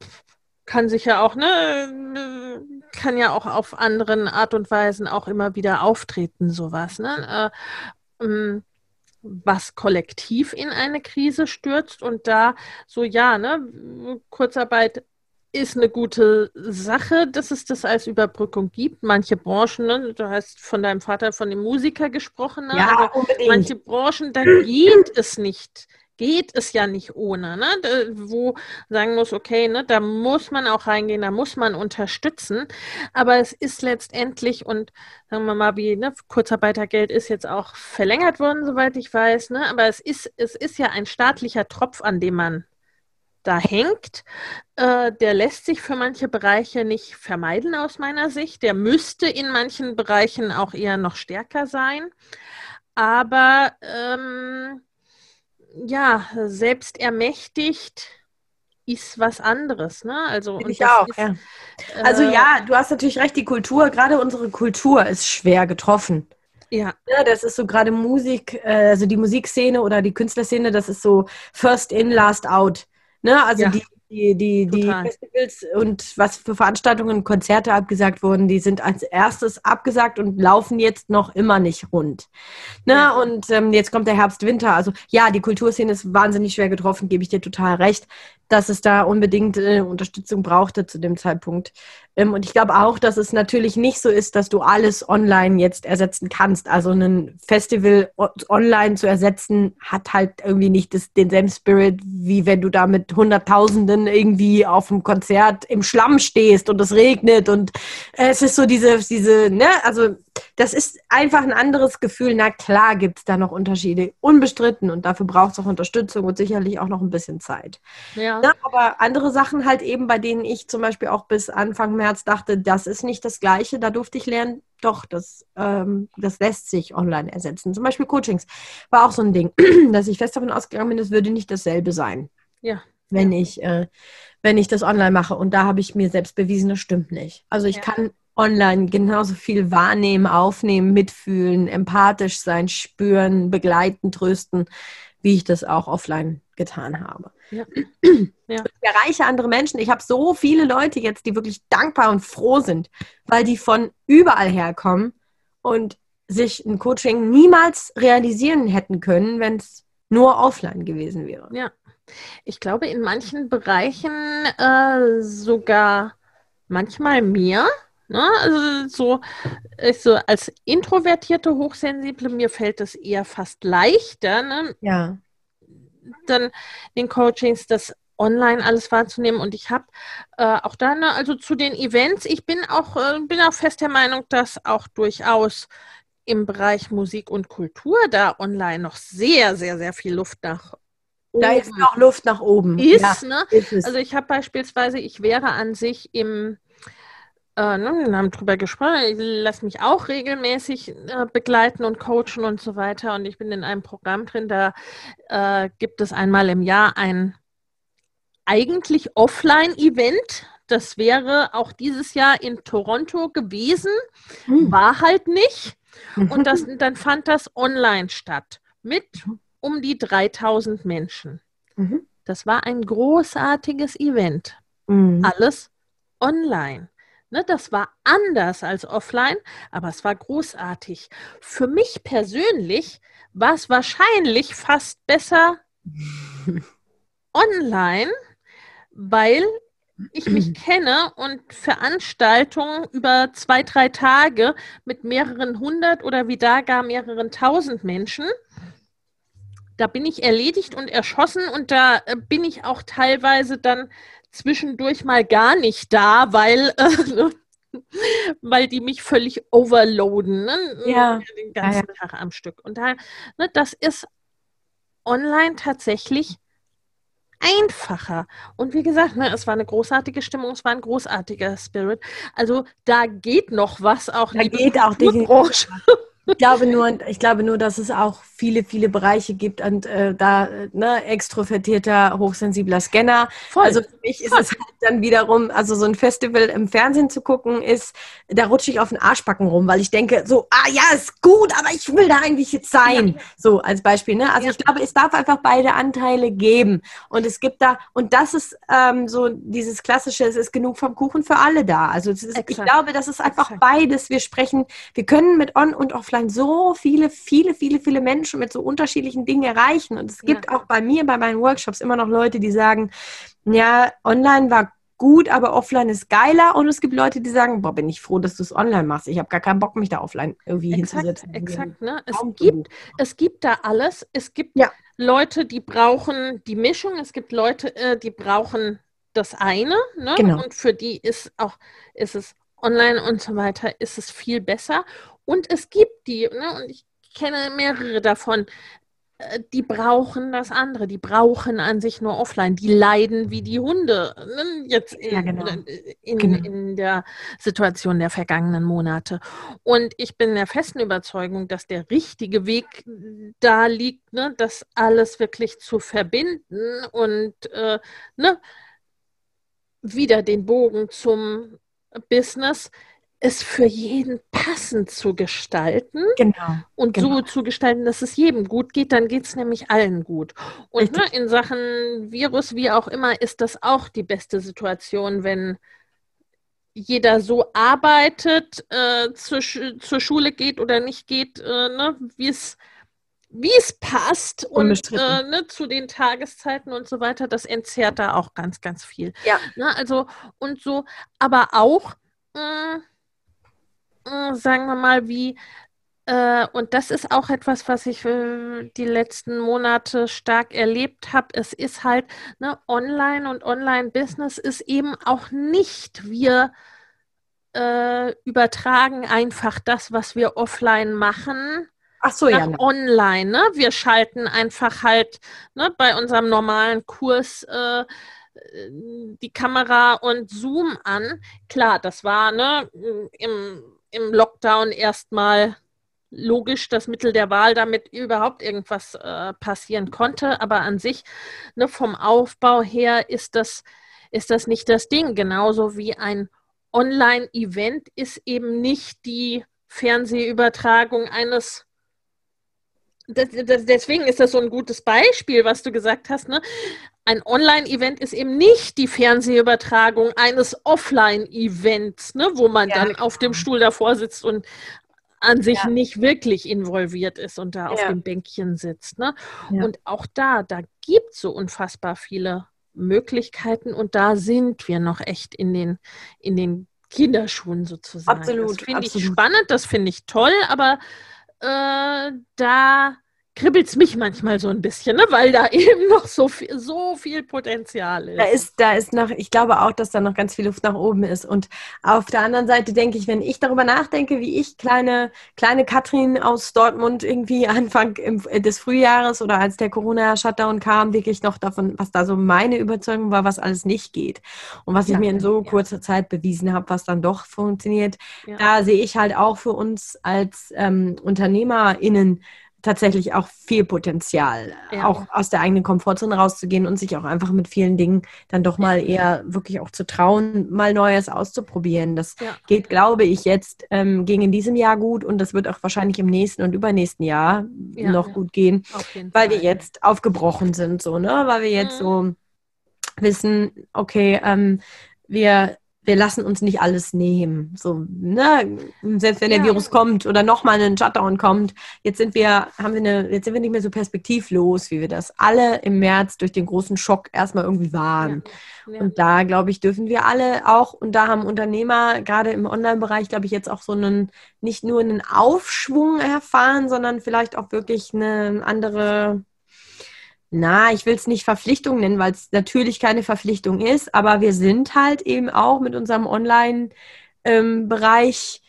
kann sich ja auch, ne, kann ja auch auf anderen Art und Weisen auch immer wieder auftreten, sowas, ne? Äh, ähm, was kollektiv in eine Krise stürzt und da so, ja, ne, Kurzarbeit ist eine gute Sache, dass es das als Überbrückung gibt. Manche Branchen, ne, du hast von deinem Vater von dem Musiker gesprochen, ne, ja, unbedingt. manche Branchen, da geht es nicht geht es ja nicht ohne, ne? wo sagen muss, okay, ne, da muss man auch reingehen, da muss man unterstützen. Aber es ist letztendlich, und sagen wir mal, wie ne, Kurzarbeitergeld ist jetzt auch verlängert worden, soweit ich weiß, ne? aber es ist, es ist ja ein staatlicher Tropf, an dem man da hängt. Äh, der lässt sich für manche Bereiche nicht vermeiden aus meiner Sicht. Der müsste in manchen Bereichen auch eher noch stärker sein. Aber ähm, ja, selbst ermächtigt ist was anderes, ne? Also ich auch, ist, ja. Also äh, ja, du hast natürlich recht, die Kultur, gerade unsere Kultur ist schwer getroffen. Ja. ja. Das ist so gerade Musik, äh, also die Musikszene oder die Künstlerszene, das ist so first in, last out. Ne? Also ja. die die, die, die Festivals und was für Veranstaltungen und Konzerte abgesagt wurden, die sind als erstes abgesagt und laufen jetzt noch immer nicht rund. Ne? Ja. Und ähm, jetzt kommt der Herbst, Winter. Also ja, die Kulturszene ist wahnsinnig schwer getroffen, gebe ich dir total recht dass es da unbedingt äh, Unterstützung brauchte zu dem Zeitpunkt. Ähm, und ich glaube auch, dass es natürlich nicht so ist, dass du alles online jetzt ersetzen kannst. Also ein Festival online zu ersetzen, hat halt irgendwie nicht das, denselben Spirit, wie wenn du da mit Hunderttausenden irgendwie auf einem Konzert im Schlamm stehst und es regnet und äh, es ist so diese, diese, ne, also das ist einfach ein anderes Gefühl. Na klar gibt es da noch Unterschiede, unbestritten und dafür braucht es auch Unterstützung und sicherlich auch noch ein bisschen Zeit. Ja. Na, aber andere Sachen halt eben, bei denen ich zum Beispiel auch bis Anfang März dachte, das ist nicht das Gleiche, da durfte ich lernen, doch, das, ähm, das lässt sich online ersetzen. Zum Beispiel Coachings war auch so ein Ding, [clears throat] dass ich fest davon ausgegangen bin, es würde nicht dasselbe sein. Ja. Wenn ja. ich, äh, wenn ich das online mache. Und da habe ich mir selbst bewiesen, das stimmt nicht. Also ich ja. kann online genauso viel wahrnehmen, aufnehmen, mitfühlen, empathisch sein, spüren, begleiten, trösten, wie ich das auch offline getan habe. Ja. [clears throat] ja. Ich erreiche andere Menschen. Ich habe so viele Leute jetzt, die wirklich dankbar und froh sind, weil die von überall herkommen und sich ein Coaching niemals realisieren hätten können, wenn es nur offline gewesen wäre. Ja. Ich glaube, in manchen Bereichen äh, sogar manchmal mehr Ne? Also so, ich so als introvertierte Hochsensible, mir fällt es eher fast leichter, ne? ja. dann den Coachings das online alles wahrzunehmen. Und ich habe äh, auch da, ne, also zu den Events, ich bin auch, äh, bin auch fest der Meinung, dass auch durchaus im Bereich Musik und Kultur da online noch sehr, sehr, sehr viel Luft nach oben da ist noch Luft nach oben. Ist, ja, ne? Ist also ich habe beispielsweise, ich wäre an sich im äh, ne, wir haben drüber gesprochen, ich lasse mich auch regelmäßig äh, begleiten und coachen und so weiter. Und ich bin in einem Programm drin, da äh, gibt es einmal im Jahr ein eigentlich Offline-Event. Das wäre auch dieses Jahr in Toronto gewesen, mhm. war halt nicht. Und das, dann fand das online statt mit um die 3000 Menschen. Mhm. Das war ein großartiges Event. Mhm. Alles online. Ne, das war anders als offline, aber es war großartig. Für mich persönlich war es wahrscheinlich fast besser [laughs] online, weil ich mich [clears throat] kenne und Veranstaltungen über zwei, drei Tage mit mehreren hundert oder wie da gar mehreren tausend Menschen, da bin ich erledigt und erschossen und da äh, bin ich auch teilweise dann zwischendurch mal gar nicht da, weil, äh, [laughs] weil die mich völlig overloaden. Ne? Ja. Den ganzen ja, ja. Tag am Stück. Und da, ne, das ist online tatsächlich einfacher. Und wie gesagt, ne, es war eine großartige Stimmung, es war ein großartiger Spirit. Also da geht noch was, auch da geht auch die Branche. Ich glaube nur, ich glaube nur, dass es auch viele, viele Bereiche gibt und äh, da ne, extrovertierter, hochsensibler Scanner. Voll. Also für mich ist Voll. es halt dann wiederum, also so ein Festival im Fernsehen zu gucken, ist, da rutsche ich auf den Arschbacken rum, weil ich denke, so, ah ja, ist gut, aber ich will da eigentlich jetzt sein. Ja. So als Beispiel. Ne? Also ja. ich glaube, es darf einfach beide Anteile geben. Und es gibt da, und das ist ähm, so dieses klassische, es ist genug vom Kuchen für alle da. Also ist, ich glaube, das ist einfach Exakt. beides. Wir sprechen, wir können mit On- und Offline so viele, viele, viele, viele Menschen mit so unterschiedlichen Dingen erreichen. Und es gibt ja. auch bei mir, bei meinen Workshops immer noch Leute, die sagen, ja, online war gut, aber offline ist geiler. Und es gibt Leute, die sagen, boah, bin ich froh, dass du es online machst. Ich habe gar keinen Bock, mich da offline irgendwie exakt, hinzusetzen. Exakt, ne? Es gibt, es gibt da alles. Es gibt ja. Leute, die brauchen die Mischung. Es gibt Leute, äh, die brauchen das eine. Ne? Genau. Und für die ist auch, ist es online und so weiter, ist es viel besser. Und es gibt die, ne? und ich kenne mehrere davon, äh, die brauchen das andere, die brauchen an sich nur offline, die leiden wie die Hunde. Ne? Jetzt in, ja, genau. in, genau. in, der Situation der vergangenen Monate. Und ich bin der festen Überzeugung, dass der richtige Weg da liegt, ne? das alles wirklich zu verbinden und äh, ne? wieder den Bogen zum Business es für jeden passend zu gestalten. Genau. Und genau. so zu gestalten, dass es jedem gut geht, dann geht es nämlich allen gut. Und ne, in Sachen Virus, wie auch immer, ist das auch die beste Situation, wenn jeder so arbeitet, äh, zur, zur Schule geht oder nicht geht, äh, ne, wie es wie es passt und äh, ne, zu den Tageszeiten und so weiter, das entzerrt da auch ganz, ganz viel. Ja. Ne, also und so, aber auch mh, mm, sagen wir mal, wie äh, und das ist auch etwas, was ich äh, die letzten Monate stark erlebt habe. Es ist halt ne, Online und Online-Business ist eben auch nicht wir äh, übertragen einfach das, was wir offline machen, Ach so, ja. Ne. Online, ne? Wir schalten einfach halt ne, bei unserem normalen Kurs äh, die Kamera und Zoom an. Klar, das war ne, im, im Lockdown erstmal logisch das Mittel der Wahl, damit überhaupt irgendwas äh, passieren konnte. Aber an sich, ne, vom Aufbau her ist das, ist das nicht das Ding. Genauso wie ein Online-Event ist eben nicht die Fernsehübertragung eines das, das, deswegen ist das so ein gutes Beispiel, was du gesagt hast. Ne? Ein Online-Event ist eben nicht die Fernsehübertragung eines Offline-Events, ne? wo man ja, dann auf dem genau. Stuhl davor sitzt und an sich ja. nicht wirklich involviert ist und da ja. auf dem Bänkchen sitzt. Ne? Und auch da, da gibt es so unfassbar viele Möglichkeiten und da sind wir noch echt in den, in den Kinderschuhen sozusagen. Absolut. Das finde ich spannend, das finde ich toll, aber äh, da kribbelt es mich manchmal so ein bisschen, ne? weil da [laughs] eben noch so viel, so viel Potenzial ist. Da ist, da ist noch, ich glaube auch, dass da noch ganz viel Luft nach oben ist. Und auf der anderen Seite denke ich, wenn ich darüber nachdenke, wie ich kleine, kleine Katrin aus Dortmund irgendwie [laughs] Anfang des Frühjahres oder als der Corona-Shutdown kam, wirklich noch davon, was da so meine Überzeugung war, was alles nicht geht. Und was ja, ich mir in so ja. kurzer Zeit bewiesen habe, was dann doch funktioniert, ja. da sehe ich halt auch für uns als ähm, UnternehmerInnen tatsächlich auch viel Potenzial, ja. auch aus der eigenen Komfortzone rauszugehen und sich auch einfach mit vielen Dingen dann doch mal eher wirklich auch zu trauen, mal Neues auszuprobieren. Das ja. geht, glaube ich, jetzt ähm, ging in diesem Jahr gut und das wird auch wahrscheinlich im nächsten und übernächsten Jahr ja, noch gut gehen, weil wir jetzt aufgebrochen sind, so, ne? Weil wir jetzt mhm. so wissen, okay, ähm, wir wir lassen uns nicht alles nehmen. So, ne? Selbst wenn der Virus kommt oder nochmal ein Shutdown kommt, jetzt sind wir, haben wir eine, jetzt sind wir nicht mehr so perspektivlos, wie wir das alle im März durch den großen Schock erstmal irgendwie waren. Ja. Ja. Und da, glaube ich, dürfen wir alle auch, und da haben Unternehmer gerade im Online-Bereich, glaube ich, jetzt auch so einen, nicht nur einen Aufschwung erfahren, sondern vielleicht auch wirklich eine andere na, ich will es nicht Verpflichtung nennen, weil es natürlich keine Verpflichtung ist, aber wir sind halt eben auch mit unserem Online-Bereich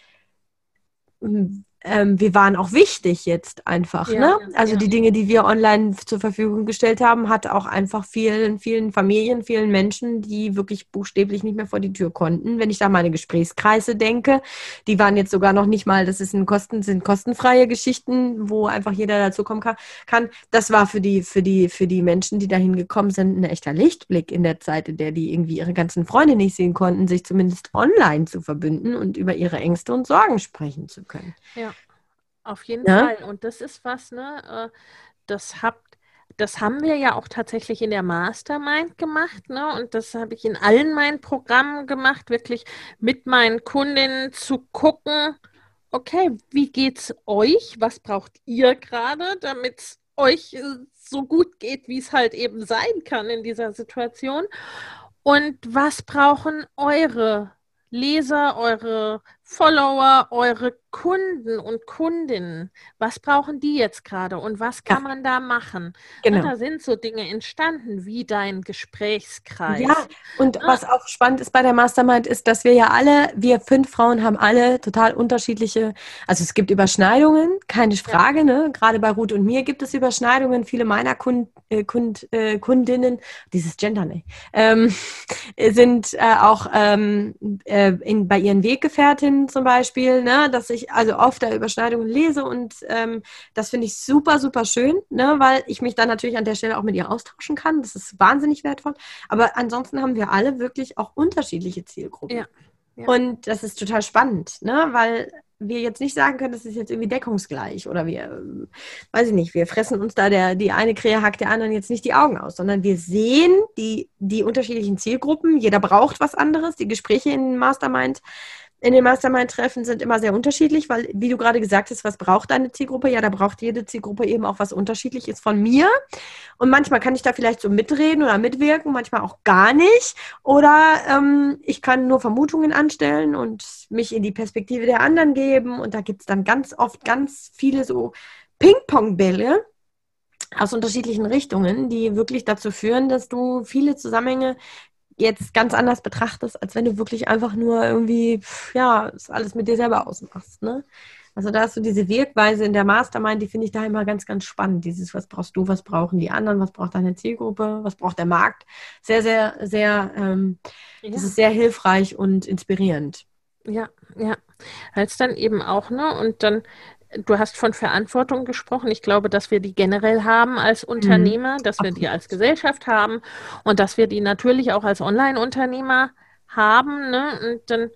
ähm, ähm, wir waren auch wichtig jetzt einfach. Ja, ne? Also ja. die Dinge, die wir online zur Verfügung gestellt haben, hat auch einfach vielen, vielen Familien, vielen Menschen, die wirklich buchstäblich nicht mehr vor die Tür konnten. Wenn ich da meine Gesprächskreise denke, die waren jetzt sogar noch nicht mal, das ist ein Kosten, sind kostenfreie Geschichten, wo einfach jeder dazu kommen kann. kann. Das war für die, für die, für die Menschen, die dahin gekommen sind, ein echter Lichtblick in der Zeit, in der die irgendwie ihre ganzen Freunde nicht sehen konnten, sich zumindest online zu verbünden und über ihre Ängste und Sorgen sprechen zu können. Ja. Auf jeden ja? Fall. Und das ist was, ne? Äh, das habt, das haben wir ja auch tatsächlich in der Mastermind gemacht, ne? Und das habe ich in allen meinen Programmen gemacht, wirklich mit meinen Kundinnen zu gucken, okay, wie geht's euch? Was braucht ihr gerade, damit es euch äh, so gut geht, wie es halt eben sein kann in dieser Situation? Und was brauchen eure Leser, eure Follower, eure Kunden und Kundinnen, was brauchen die jetzt gerade und was kann ja. man da machen? Genau. Und da sind so Dinge entstanden wie dein Gesprächskreis. Ja, und ah. was auch spannend ist bei der Mastermind ist, dass wir ja alle, wir fünf Frauen haben alle total unterschiedliche, also es gibt Überschneidungen, keine Frage, ja. ne? Gerade bei Ruth und mir gibt es Überschneidungen. Viele meiner Kund, äh, Kund, äh, Kundinnen, dieses Gender, ne, ähm, [laughs] sind äh, auch ähm, äh, in, bei ihren Weggefährtinnen zum Beispiel, ne, dass ich also oft da Überschneidungen lese und ähm, das finde ich super, super schön, ne, weil ich mich dann natürlich an der Stelle auch mit ihr austauschen kann. Das ist wahnsinnig wertvoll. Aber ansonsten haben wir alle wirklich auch unterschiedliche Zielgruppen. Ja. Ja. Und das ist total spannend, ne? weil wir jetzt nicht sagen können, das ist jetzt irgendwie deckungsgleich oder wir, ähm, weiß ich nicht, wir fressen uns da der, die eine Krähe hackt der anderen jetzt nicht die Augen aus, sondern wir sehen die, die unterschiedlichen Zielgruppen. Jeder braucht was anderes. Die Gespräche in Mastermind in den Mastermind-Treffen sind immer sehr unterschiedlich, weil, wie du gerade gesagt hast, was braucht deine Zielgruppe? Ja, da braucht jede Zielgruppe eben auch was Unterschiedliches von mir. Und manchmal kann ich da vielleicht so mitreden oder mitwirken, manchmal auch gar nicht. Oder ähm, ich kann nur Vermutungen anstellen und mich in die Perspektive der anderen geben. Und da gibt es dann ganz oft ganz viele so Ping-Pong-Bälle aus unterschiedlichen Richtungen, die wirklich dazu führen, dass du viele Zusammenhänge jetzt ganz anders betrachtest, als wenn du wirklich einfach nur irgendwie, ja, das alles mit dir selber ausmachst. Ne? Also da hast du diese Wirkweise in der Mastermind, die finde ich da immer ganz, ganz spannend. Dieses, was brauchst du, was brauchen die anderen, was braucht deine Zielgruppe, was braucht der Markt. Sehr, sehr, sehr, ähm, ja. das ist sehr hilfreich und inspirierend. Ja, ja. Als dann eben auch, ne? Und dann Du hast von Verantwortung gesprochen. Ich glaube, dass wir die generell haben als mhm. Unternehmer, dass wir die als Gesellschaft haben und dass wir die natürlich auch als Online-Unternehmer haben. Ne? Und dann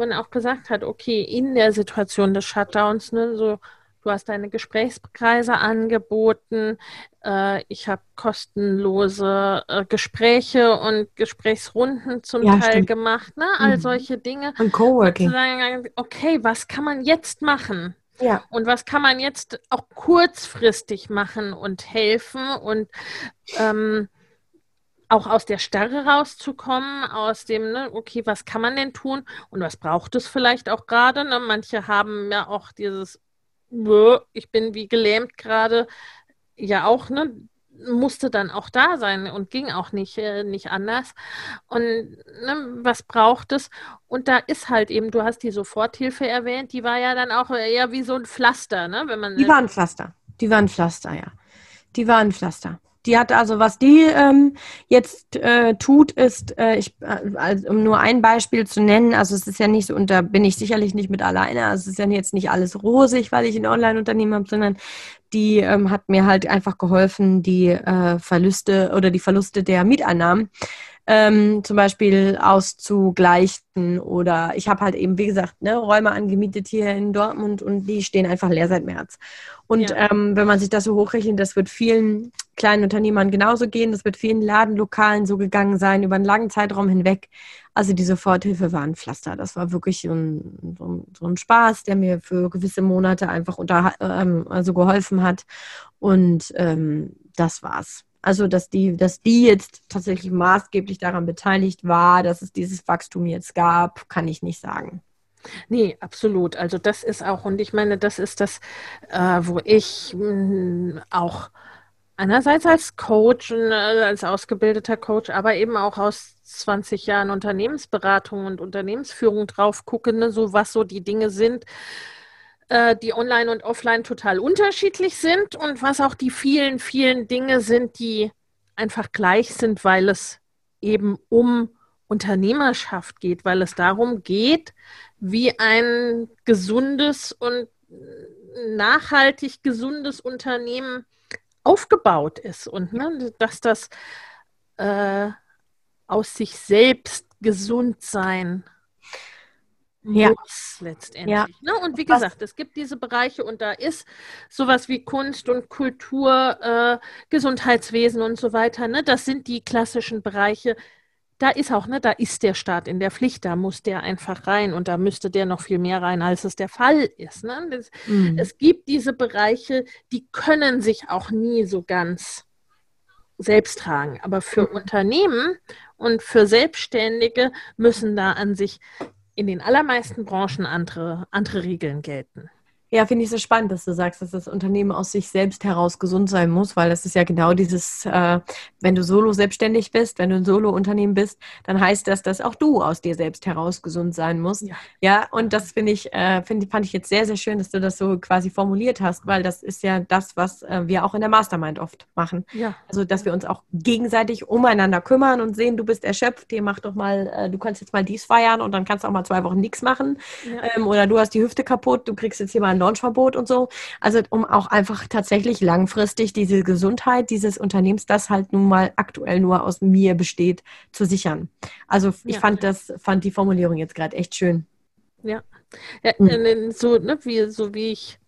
man auch gesagt hat, okay, in der Situation des Shutdowns, ne, so du hast deine Gesprächskreise angeboten, äh, ich habe kostenlose äh, Gespräche und Gesprächsrunden zum ja, Teil stimmt. gemacht, ne? all mhm. solche Dinge. Und Coworking. okay, was kann man jetzt machen? Ja. Und was kann man jetzt auch kurzfristig machen und helfen und ähm, auch aus der Starre rauszukommen, aus dem, ne, okay, was kann man denn tun und was braucht es vielleicht auch gerade? Ne? Manche haben ja auch dieses, ich bin wie gelähmt gerade, ja auch, ne, musste dann auch da sein und ging auch nicht, äh, nicht anders. Und ne, was braucht es? Und da ist halt eben, du hast die Soforthilfe erwähnt, die war ja dann auch eher wie so ein Pflaster, ne? Wenn man, die war ein Pflaster. Die war ein Pflaster, ja. Die war ein Pflaster. Die hat also, was die ähm, jetzt äh, tut, ist, äh, ich, also, um nur ein Beispiel zu nennen, also es ist ja nicht so, und da bin ich sicherlich nicht mit alleine, also es ist ja jetzt nicht alles rosig, weil ich ein Online-Unternehmen habe, sondern die ähm, hat mir halt einfach geholfen, die äh, Verluste oder die Verluste der Mieteinnahmen ähm, zum Beispiel auszugleichen. Oder ich habe halt eben, wie gesagt, ne, Räume angemietet hier in Dortmund und die stehen einfach leer seit März. Und ja. ähm, wenn man sich das so hochrechnet, das wird vielen kleinen Unternehmern genauso gehen, das wird vielen Ladenlokalen so gegangen sein, über einen langen Zeitraum hinweg. Also die Soforthilfe war ein Pflaster. Das war wirklich ein, so, ein, so ein Spaß, der mir für gewisse Monate einfach unter, ähm, also geholfen hat. Und ähm, das war's. Also, dass die, dass die jetzt tatsächlich maßgeblich daran beteiligt war, dass es dieses Wachstum jetzt gab, kann ich nicht sagen. Nee, absolut. Also das ist auch, und ich meine, das ist das, äh, wo ich mh, hm, auch einerseits als Coach, äh, als ausgebildeter Coach, aber eben auch aus 20 Jahren Unternehmensberatung und Unternehmensführung drauf gucke, ne, so was so die Dinge sind, äh, die online und offline total unterschiedlich sind und was auch die vielen, vielen Dinge sind, die einfach gleich sind, weil es eben um Unternehmerschaft geht, weil es darum geht, wie ein gesundes und nachhaltig gesundes Unternehmen aufgebaut ist und ne, dass das äh, aus sich selbst gesund sein ja. muss letztendlich. Ja. Ne? Und wie gesagt, Was? es gibt diese Bereiche und da ist sowas wie Kunst und Kultur, äh, Gesundheitswesen und so weiter. Ne? Das sind die klassischen Bereiche. Da ist auch, ne, da ist der Staat in der Pflicht, da muss der einfach rein und da müsste der noch viel mehr rein, als es der Fall ist. Ne? Das, mhm. Es gibt diese Bereiche, die können sich auch nie so ganz selbst tragen. Aber für mhm. Unternehmen und für Selbstständige müssen da an sich in den allermeisten Branchen andere, andere Regeln gelten. Ja, finde ich so spannend, dass du sagst, dass das Unternehmen aus sich selbst heraus gesund sein muss, weil das ist ja genau dieses, äh, wenn du solo selbstständig bist, wenn du ein Solo-Unternehmen bist, dann heißt das, dass auch du aus dir selbst heraus gesund sein musst. Ja, ja und das finde ich, äh, find, fand ich jetzt sehr, sehr schön, dass du das so quasi formuliert hast, weil das ist ja das, was äh, wir auch in der Mastermind oft machen. Ja. Also, dass wir uns auch gegenseitig umeinander kümmern und sehen, du bist erschöpft, hier mach doch mal, äh, du kannst jetzt mal dies feiern und dann kannst du auch mal zwei Wochen nichts machen. Ja. Ähm, oder du hast die Hüfte kaputt, du kriegst jetzt hier mal Launchverbot und so. Also um auch einfach tatsächlich langfristig diese Gesundheit dieses Unternehmens, das halt nun mal aktuell nur aus mir besteht, zu sichern. Also ich ja. fand das, fand die Formulierung jetzt gerade echt schön. Ja. ja mhm. so, ne, wie, so wie ich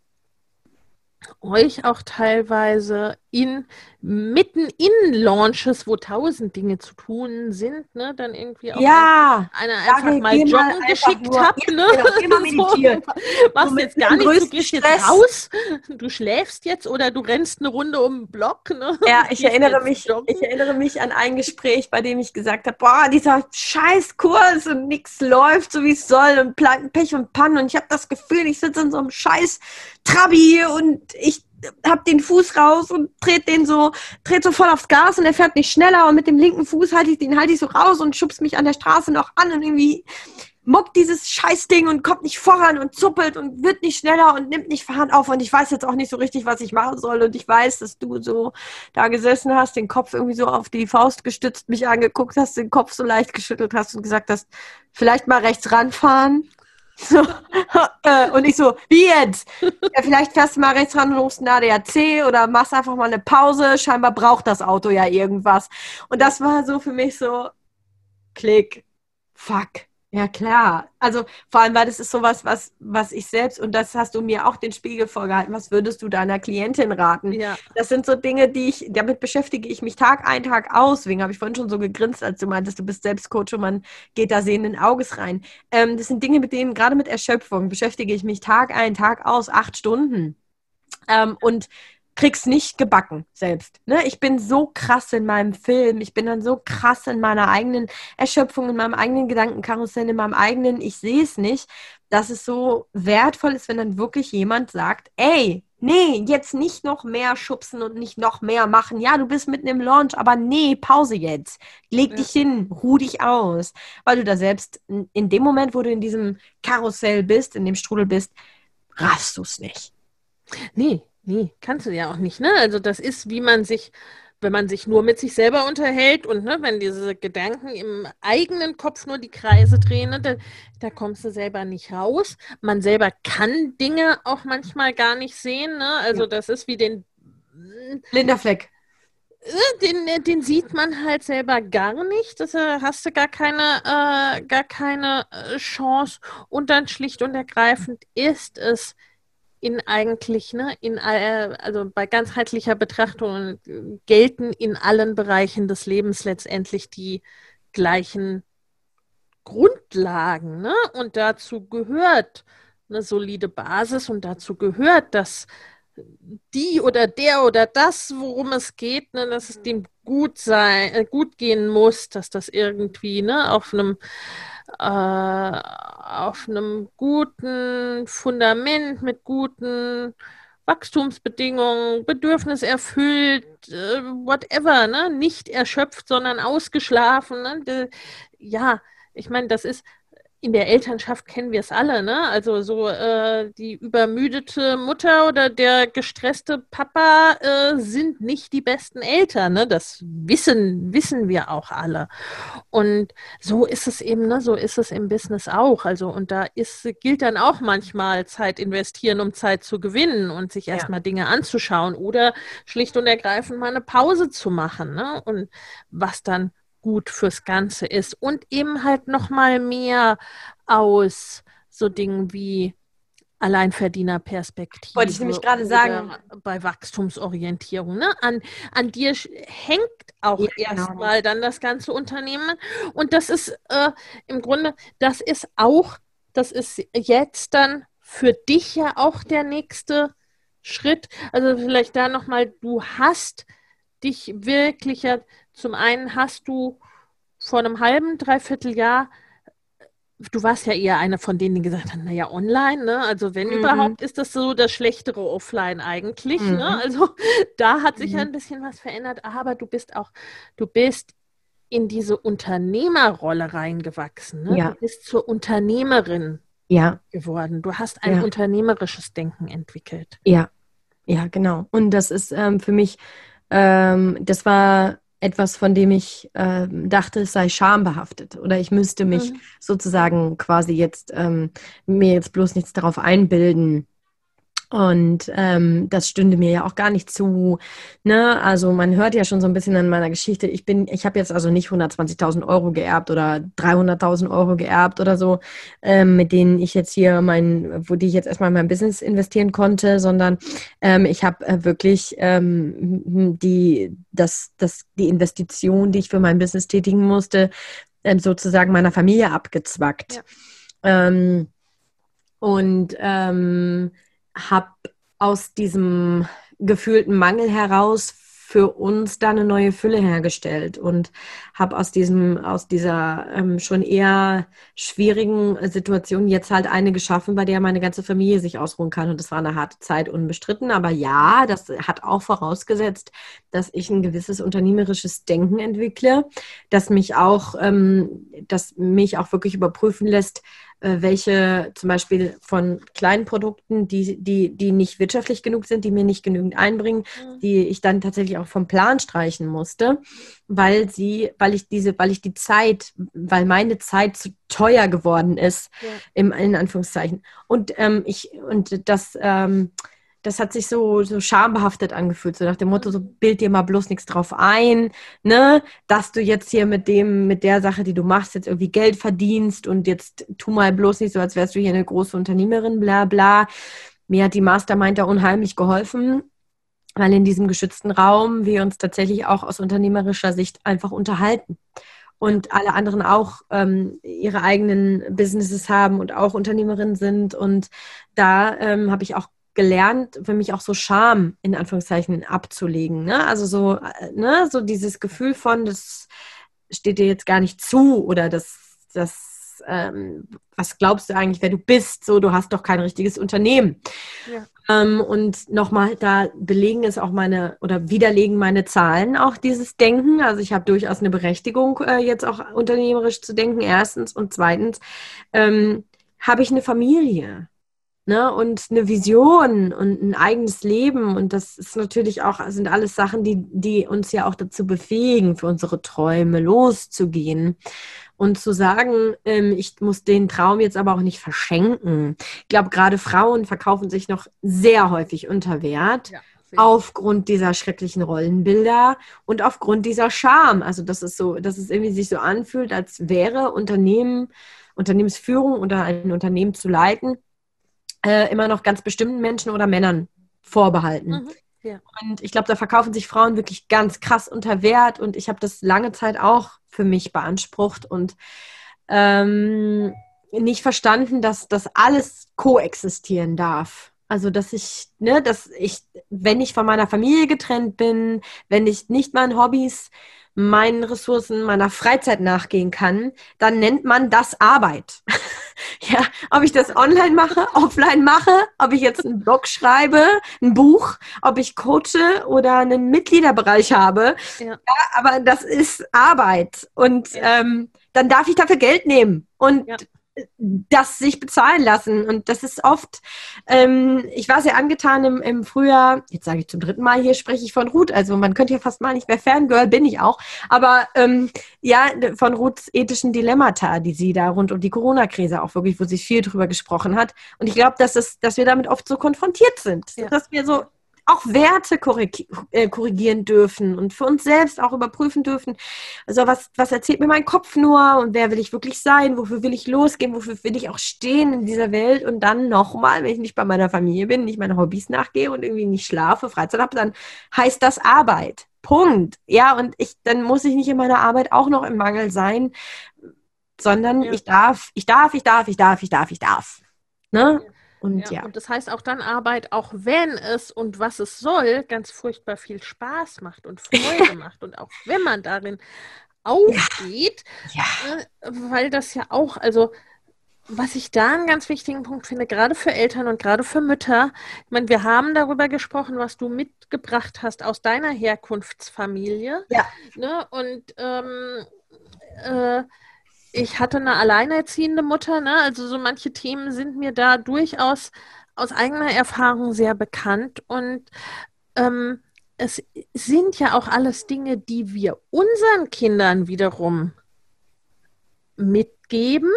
euch auch teilweise in mitten in Launches, wo tausend Dinge zu tun sind, ne, dann irgendwie auch ja, eine einfach mal joggen mal geschickt habt, ne? Genau, [laughs] meditieren. so, machst so jetzt gar nichts, du gehst Stress. jetzt raus, [laughs] du schläfst jetzt oder du rennst eine Runde um den Block, ne? [laughs] Ja, ich erinnere mich, ich erinnere mich an ein Gespräch, bei dem ich gesagt habe, boah, dieser scheiß Kurs und nichts läuft so wie es soll und Pech und Pannen und ich habe das Gefühl, ich sitze in so einem scheiß Trabi und ich hab den Fuß raus und dreht den so, dreht so voll aufs Gas und er fährt nicht schneller und mit dem linken Fuß halte ich den halte ich so raus und schubst mich an der Straße noch an und irgendwie mockt dieses Scheißding und kommt nicht voran und zuppelt und wird nicht schneller und nimmt nicht Fahren auf. Und ich weiß jetzt auch nicht so richtig, was ich machen soll. Und ich weiß, dass du so da gesessen hast, den Kopf irgendwie so auf die Faust gestützt, mich angeguckt hast, den Kopf so leicht geschüttelt hast und gesagt hast, vielleicht mal rechts ranfahren so, [laughs] äh, und ich so, wie jetzt? Ja, vielleicht fährst du mal rechts ran und rufst einen ADAC oder machst einfach mal eine Pause. Scheinbar braucht das Auto ja irgendwas. Und das war so für mich so, klick, fuck. Ja, klar. Also vor allem, weil das ist sowas, was, was ich selbst, und das hast du mir auch den Spiegel vorgehalten, was würdest du deiner Klientin raten? Ja. Das sind so Dinge, die ich, damit beschäftige ich mich Tag ein, Tag aus. Deswegen habe ich vorhin schon so gegrinst, als du meintest, du bist selbst Coach und man geht da sehenden Auges rein. Ähm, das sind Dinge, mit denen, gerade mit Erschöpfung, beschäftige ich mich Tag ein, Tag aus, acht Stunden. Ähm, und krieg's nicht gebacken selbst. Ne? Ich bin so krass in meinem Film, ich bin dann so krass in meiner eigenen Erschöpfung, in meinem eigenen Gedankenkarussell, in meinem eigenen, ich sehe es nicht, dass es so wertvoll ist, wenn dann wirklich jemand sagt, ey, nee, jetzt nicht noch mehr schubsen und nicht noch mehr machen. Ja, du bist mitten im Launch, aber nee, Pause jetzt. Leg ja. dich hin, ruh dich aus. Weil du da selbst in dem Moment, wo du in diesem Karussell bist, in dem Strudel bist, raffst du es nicht. Nee, Nee, kannst du ja auch nicht, ne? Also das ist, wie man sich, wenn man sich nur mit sich selber unterhält und ne, wenn diese Gedanken im eigenen Kopf nur die Kreise drehen, ne, da, da kommst du selber nicht raus. Man selber kann Dinge auch manchmal gar nicht sehen, ne? Also ja. das ist wie den blinder Fleck. Äh, den, äh, den sieht man halt selber gar nicht. Das äh, hast du gar keine, äh, gar keine Chance. Und dann schlicht und ergreifend ist es in eigentlich, ne, in also bei ganzheitlicher Betrachtung gelten in allen Bereichen des Lebens letztendlich die gleichen Grundlagen, ne? Und dazu gehört eine solide Basis und dazu gehört, dass die oder der oder das, worum es geht, ne, dass es dem gut sein, äh, gut gehen muss, dass das irgendwie ne, auf einem äh, auf einem guten Fundament mit guten Wachstumsbedingungen, Bedürfnis erfüllt, äh, whatever, ne? Nicht erschöpft, sondern ausgeschlafen. Ne? De, ja, ich meine, das ist in der Elternschaft kennen wir es alle, ne? Also so äh, die übermüdete Mutter oder der gestresste Papa äh, sind nicht die besten Eltern, ne? Das wissen, wissen wir auch alle. Und so ist es eben, ne? So ist es im Business auch. Also, und da ist, gilt dann auch manchmal Zeit investieren, um Zeit zu gewinnen und sich erstmal ja. Dinge anzuschauen oder schlicht und ergreifend mal eine Pause zu machen, ne? Und was dann gut fürs Ganze ist und eben halt noch mal mehr aus so Dingen wie Alleinverdienerperspektive. Wollte ich nämlich gerade sagen. Bei Wachstumsorientierung. Ne? An, an dir hängt auch ja, genau. erstmal dann das ganze Unternehmen. Und das ist äh, im Grunde, das ist auch, das ist jetzt dann für dich ja auch der nächste Schritt. Also vielleicht da nochmal, du hast dich wirklich ja zum einen hast du vor einem halben, dreiviertel Jahr, du warst ja eher eine von denen, die gesagt haben, naja, online, ne? Also wenn mhm. überhaupt, ist das so das schlechtere Offline eigentlich. Ne? Mhm. Ne? Also [laughs] da hat sich mhm. ja ein bisschen was verändert, aber du bist auch, du bist in diese Unternehmerrolle reingewachsen. Ne? Ja. Du bist zur Unternehmerin ja. geworden. Du hast ein ja. unternehmerisches Denken entwickelt. Ja, ja, genau. Und das ist ähm, für mich ähm, das war etwas, von dem ich äh, dachte, es sei schambehaftet oder ich müsste mich mhm. sozusagen quasi jetzt ähm, mir jetzt bloß nichts darauf einbilden, und ähm, das stünde mir ja auch gar nicht zu. Ne? Also man hört ja schon so ein bisschen an meiner Geschichte. Ich bin, ich habe jetzt also nicht 120.000 Euro geerbt oder 300.000 Euro geerbt oder so, ähm, mit denen ich jetzt hier mein, wo die ich jetzt erstmal in mein Business investieren konnte, sondern ähm, ich habe äh, wirklich ähm, die, das, das, die Investition, die ich für mein Business tätigen musste, äh, sozusagen meiner Familie abgezwackt. Ja. Ähm, und ähm, habe aus diesem gefühlten Mangel heraus für uns da eine neue Fülle hergestellt und habe aus diesem, aus dieser ähm, schon eher schwierigen Situation jetzt halt eine geschaffen, bei der meine ganze Familie sich ausruhen kann. Und das war eine harte Zeit, unbestritten. Aber ja, das hat auch vorausgesetzt, dass ich ein gewisses unternehmerisches Denken entwickle, das mich auch, ähm, das mich auch wirklich überprüfen lässt, welche zum Beispiel von kleinen Produkten, die, die, die nicht wirtschaftlich genug sind, die mir nicht genügend einbringen, mhm. die ich dann tatsächlich auch vom Plan streichen musste, weil sie, weil ich diese, weil ich die Zeit, weil meine Zeit zu teuer geworden ist, ja. im, in Anführungszeichen. Und ähm, ich, und das, ähm, das hat sich so, so schambehaftet angefühlt, so nach dem Motto, so bild dir mal bloß nichts drauf ein, ne, dass du jetzt hier mit dem, mit der Sache, die du machst, jetzt irgendwie Geld verdienst und jetzt tu mal bloß nicht so, als wärst du hier eine große Unternehmerin, bla bla. Mir hat die Mastermind da unheimlich geholfen, weil in diesem geschützten Raum wir uns tatsächlich auch aus unternehmerischer Sicht einfach unterhalten und alle anderen auch ähm, ihre eigenen Businesses haben und auch Unternehmerinnen sind. Und da ähm, habe ich auch gelernt, für mich auch so Scham in Anführungszeichen abzulegen. Ne? Also so, äh, ne, so dieses Gefühl von, das steht dir jetzt gar nicht zu oder das, das, ähm, was glaubst du eigentlich, wer du bist? So, du hast doch kein richtiges Unternehmen. Ja. Ähm, und nochmal, da belegen es auch meine oder widerlegen meine Zahlen auch dieses Denken. Also ich habe durchaus eine Berechtigung, äh, jetzt auch unternehmerisch zu denken, erstens. Und zweitens ähm, habe ich eine Familie ne, und eine Vision und ein eigenes Leben. Und das ist natürlich auch, sind alles Sachen, die, die uns ja auch dazu befähigen, für unsere Träume loszugehen. Und zu sagen, ähm, ich muss den Traum jetzt aber auch nicht verschenken. Ich glaube, gerade Frauen verkaufen sich noch sehr häufig unter Wert. Ja aufgrund dieser schrecklichen Rollenbilder und aufgrund dieser Scham. Also dass es so, dass es irgendwie sich so anfühlt, als wäre Unternehmen, Unternehmensführung oder ein Unternehmen zu leiten, äh, immer noch ganz bestimmten Menschen oder Männern vorbehalten. Mhm. Ja. Und ich glaube, da verkaufen sich Frauen wirklich ganz krass unter Wert und ich habe das lange Zeit auch für mich beansprucht und ähm, nicht verstanden, dass das alles koexistieren darf. Also, dass ich, ne, dass ich, wenn ich von meiner Familie getrennt bin, wenn ich nicht meinen Hobbys meinen Ressourcen, meiner Freizeit nachgehen kann, dann nennt man das Arbeit. [laughs] ja, ob ich das online mache, [laughs] offline mache, ob ich jetzt einen Blog schreibe, ein Buch, ob ich coache oder einen Mitgliederbereich habe. Ja. ja aber das ist Arbeit und ja. ähm, dann darf ich dafür Geld nehmen. Und ja. Das sich bezahlen lassen. Und das ist oft, ähm, ich war sehr angetan im, im Frühjahr, jetzt sage ich zum dritten Mal, hier spreche ich von Ruth, also man könnte ja fast mal nicht mehr Fangirl, bin ich auch, aber ähm, ja, von Ruths ethischen Dilemmata, die sie da rund um die Corona-Krise auch wirklich, wo sie viel drüber gesprochen hat. Und ich glaube, dass, es, dass wir damit oft so konfrontiert sind, ja. dass wir so auch Werte äh, korrigieren dürfen und für uns selbst auch überprüfen dürfen. Also was, was erzählt mir mein Kopf nur und wer will ich wirklich sein? Wofür will ich losgehen? Wofür will ich auch stehen in dieser Welt? Und dann nochmal, wenn ich nicht bei meiner Familie bin, nicht meine Hobbys nachgehe und irgendwie nicht schlafe, Freizeit habe, dann heißt das Arbeit. Punkt. Ja, und ich, dann muss ich nicht in meiner Arbeit auch noch im Mangel sein, sondern ja. ich darf, ich darf, ich darf, ich darf, ich darf, ich darf. Ne? Und ja, ja. Und das heißt auch dann Arbeit, auch wenn es und was es soll, ganz furchtbar viel Spaß macht und [laughs] Freude macht. Und auch wenn man darin aufgeht, ja. Äh, weil das ja auch, also was ich da einen ganz wichtigen Punkt finde, gerade für Eltern und gerade für Mütter, ich meine, wir haben darüber gesprochen, was du mitgebracht hast aus deiner Herkunftsfamilie. Ja. Ne? Und ähm, äh, ich hatte eine alleinerziehende Mutter, ne? Also so manche Themen sind mir da durchaus aus eigener Erfahrung sehr bekannt. Und ähm, es sind ja auch alles Dinge, die wir unseren Kindern wiederum mitgeben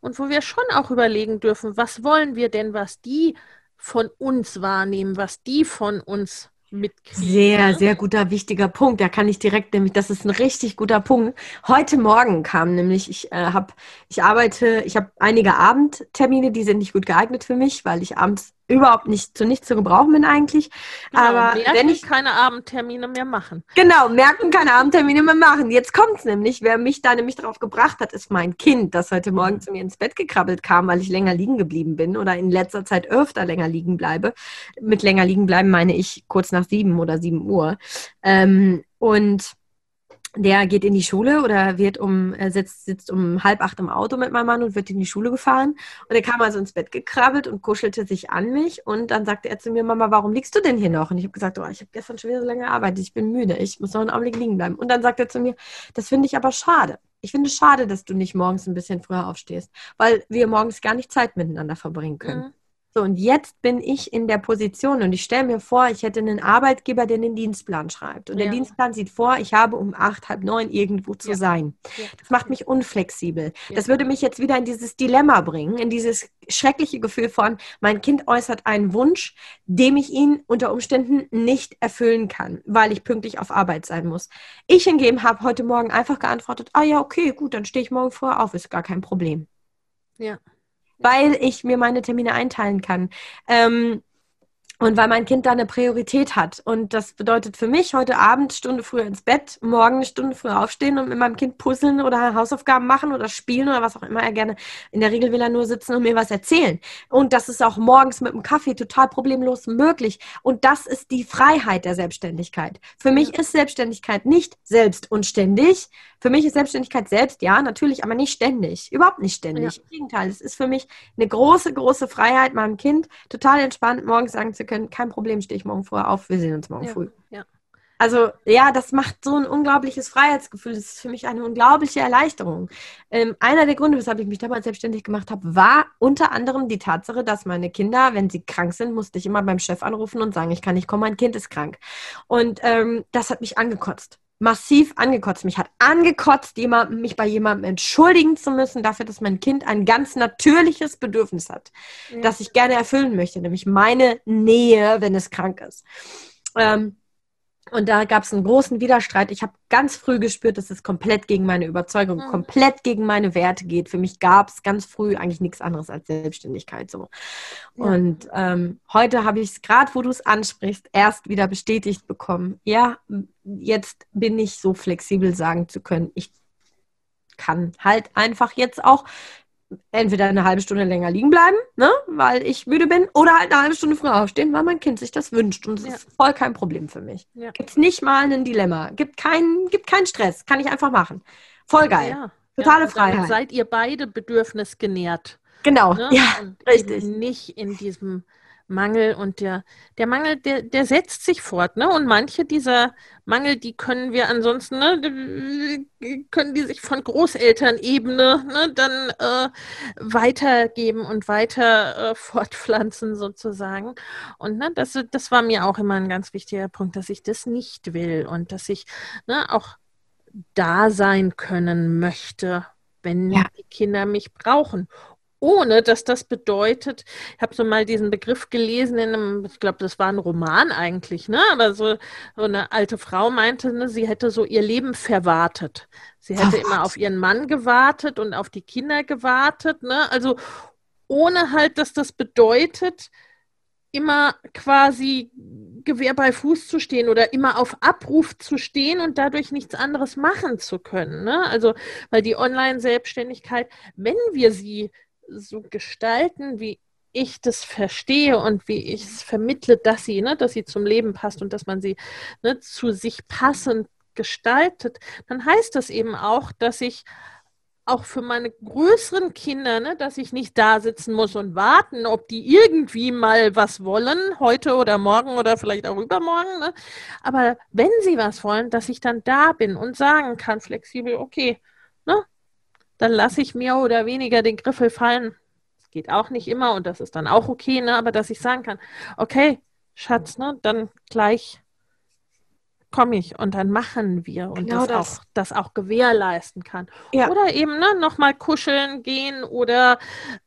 und wo wir schon auch überlegen dürfen, was wollen wir denn, was die von uns wahrnehmen, was die von uns mitkriegen. Sehr, ne? sehr guter, wichtiger Punkt. Da kann ich direkt nämlich, das ist ein richtig guter Punkt. Heute Morgen kam nämlich, ich äh, habe, ich arbeite, ich habe einige Abendtermine, die sind nicht gut geeignet für mich, weil ich abends überhaupt nicht zu nichts zu gebrauchen bin eigentlich. Genau, Aber wenn ich keine Abendtermine mehr machen. Genau, merken keine Abendtermine mehr machen. Jetzt kommt es nämlich. Wer mich da nämlich darauf gebracht hat, ist mein Kind, das heute Morgen zu mir ins Bett gekrabbelt kam, weil ich länger liegen geblieben bin oder in letzter Zeit öfter länger liegen bleibe. Mit länger liegen bleiben meine ich kurz nach sieben oder sieben Uhr. Ähm, und der geht in die Schule oder wird um, er sitzt, sitzt um halb acht im Auto mit meinem Mann und wird in die Schule gefahren. Und er kam also ins Bett gekrabbelt und kuschelte sich an mich. Und dann sagte er zu mir, Mama, warum liegst du denn hier noch? Und ich habe gesagt, oh, ich habe gestern schon wieder so lange gearbeitet, ich bin müde, ich muss noch einen Augenblick liegen bleiben. Und dann sagt er zu mir, das finde ich aber schade. Ich finde es schade, dass du nicht morgens ein bisschen früher aufstehst, weil wir morgens gar nicht Zeit miteinander verbringen können. Mhm. So, und jetzt bin ich in der Position und ich stelle mir vor, ich hätte einen Arbeitgeber, der den Dienstplan schreibt. Und ja. der Dienstplan sieht vor, ich habe um acht, halb neun irgendwo zu ja. sein. Ja. Das macht mich unflexibel. Das würde mich jetzt wieder in dieses Dilemma bringen, in dieses schreckliche Gefühl von, mein Kind äußert einen Wunsch, dem ich ihn unter Umständen nicht erfüllen kann, weil ich pünktlich auf Arbeit sein muss. Ich hingegen habe heute Morgen einfach geantwortet, ah ja, okay, gut, dann stehe ich morgen früher auf, ist gar kein Problem. Ja weil ich mir meine Termine einteilen kann. Ähm, und weil mein Kind da eine Priorität hat. Und das bedeutet für mich heute Abend Stunde früher ins Bett, morgen eine Stunde früher aufstehen und mit meinem Kind puzzeln oder Hausaufgaben machen oder spielen oder was auch immer er gerne. In der Regel will er nur sitzen und mir was erzählen. Und das ist auch morgens mit dem Kaffee total problemlos möglich. Und das ist die Freiheit der Selbstständigkeit. Für mich ist Selbstständigkeit nicht selbst und ständig. Für mich ist Selbstständigkeit selbst, ja, natürlich, aber nicht ständig. Überhaupt nicht ständig. Ja. Im Gegenteil, es ist für mich eine große, große Freiheit, meinem Kind total entspannt morgens sagen zu können, können, kein Problem, stehe ich morgen vorher auf, wir sehen uns morgen ja, früh. Ja. Also ja, das macht so ein unglaubliches Freiheitsgefühl. Das ist für mich eine unglaubliche Erleichterung. Ähm, einer der Gründe, weshalb ich mich damals selbstständig gemacht habe, war unter anderem die Tatsache, dass meine Kinder, wenn sie krank sind, musste ich immer beim Chef anrufen und sagen, ich kann nicht kommen, mein Kind ist krank. Und ähm, das hat mich angekotzt massiv angekotzt. Mich hat angekotzt, jemand, mich bei jemandem entschuldigen zu müssen dafür, dass mein Kind ein ganz natürliches Bedürfnis hat, ja. das ich gerne erfüllen möchte, nämlich meine Nähe, wenn es krank ist. Ähm, und da gab es einen großen Widerstreit. Ich habe ganz früh gespürt, dass es komplett gegen meine Überzeugung, mhm. komplett gegen meine Werte geht. Für mich gab es ganz früh eigentlich nichts anderes als Selbstständigkeit. So. Ja. Und ähm, heute habe ich es gerade, wo du es ansprichst, erst wieder bestätigt bekommen. Ja, jetzt bin ich so flexibel sagen zu können, ich kann halt einfach jetzt auch entweder eine halbe Stunde länger liegen bleiben, ne, weil ich müde bin, oder halt eine halbe Stunde früher aufstehen, weil mein Kind sich das wünscht. Und das ja. ist voll kein Problem für mich. Ja. Gibt es nicht mal ein Dilemma. Gibt keinen gibt keinen Stress. Kann ich einfach machen. Voll geil. Ja. Totale Freiheit. Seid ihr beide bedürfnisgenährt. Genau, ne? ja, und richtig. nicht in diesem Mangel und der, der Mangel, der, der setzt sich fort, ne? Und manche dieser Mangel, die können wir ansonsten, ne, können die sich von Großelternebene ne, dann äh, weitergeben und weiter äh, fortpflanzen sozusagen. Und ne, das, das war mir auch immer ein ganz wichtiger Punkt, dass ich das nicht will und dass ich ne, auch da sein können möchte, wenn Ja. die Kinder mich brauchen. Ohne dass das bedeutet, ich habe so mal diesen Begriff gelesen in einem, ich glaube, das war ein Roman eigentlich, ne? Aber so, so eine alte Frau meinte, ne, sie hätte so ihr Leben verwartet. Sie hätte immer Verwartet. auf ihren Mann gewartet und auf die Kinder gewartet, ne? Also ohne halt, dass das bedeutet, immer quasi Gewehr bei Fuß zu stehen oder immer auf Abruf zu stehen und dadurch nichts anderes machen zu können. Ne? Also, weil die Online-Selbstständigkeit, wenn wir sie so gestalten, wie ich das verstehe und wie ich es vermittle, dass sie, ne, dass sie zum Leben passt und dass man sie ne, zu sich passend gestaltet, dann heißt das eben auch, dass ich auch für meine größeren Kinder, ne, dass ich nicht da sitzen muss und warten, ob die irgendwie mal was wollen, heute oder morgen oder vielleicht auch übermorgen. Ne? Aber wenn sie was wollen, dass ich dann da bin und sagen kann, flexibel, okay, dann lasse ich mehr oder weniger den Griffel fallen. Das geht auch nicht immer und das ist dann auch okay, ne, aber dass ich sagen kann, okay, Schatz, ne, dann gleich komme ich und dann machen wir und Genau das, das. auch das auch gewährleisten kann. Ja. Oder eben ne, nochmal kuscheln gehen oder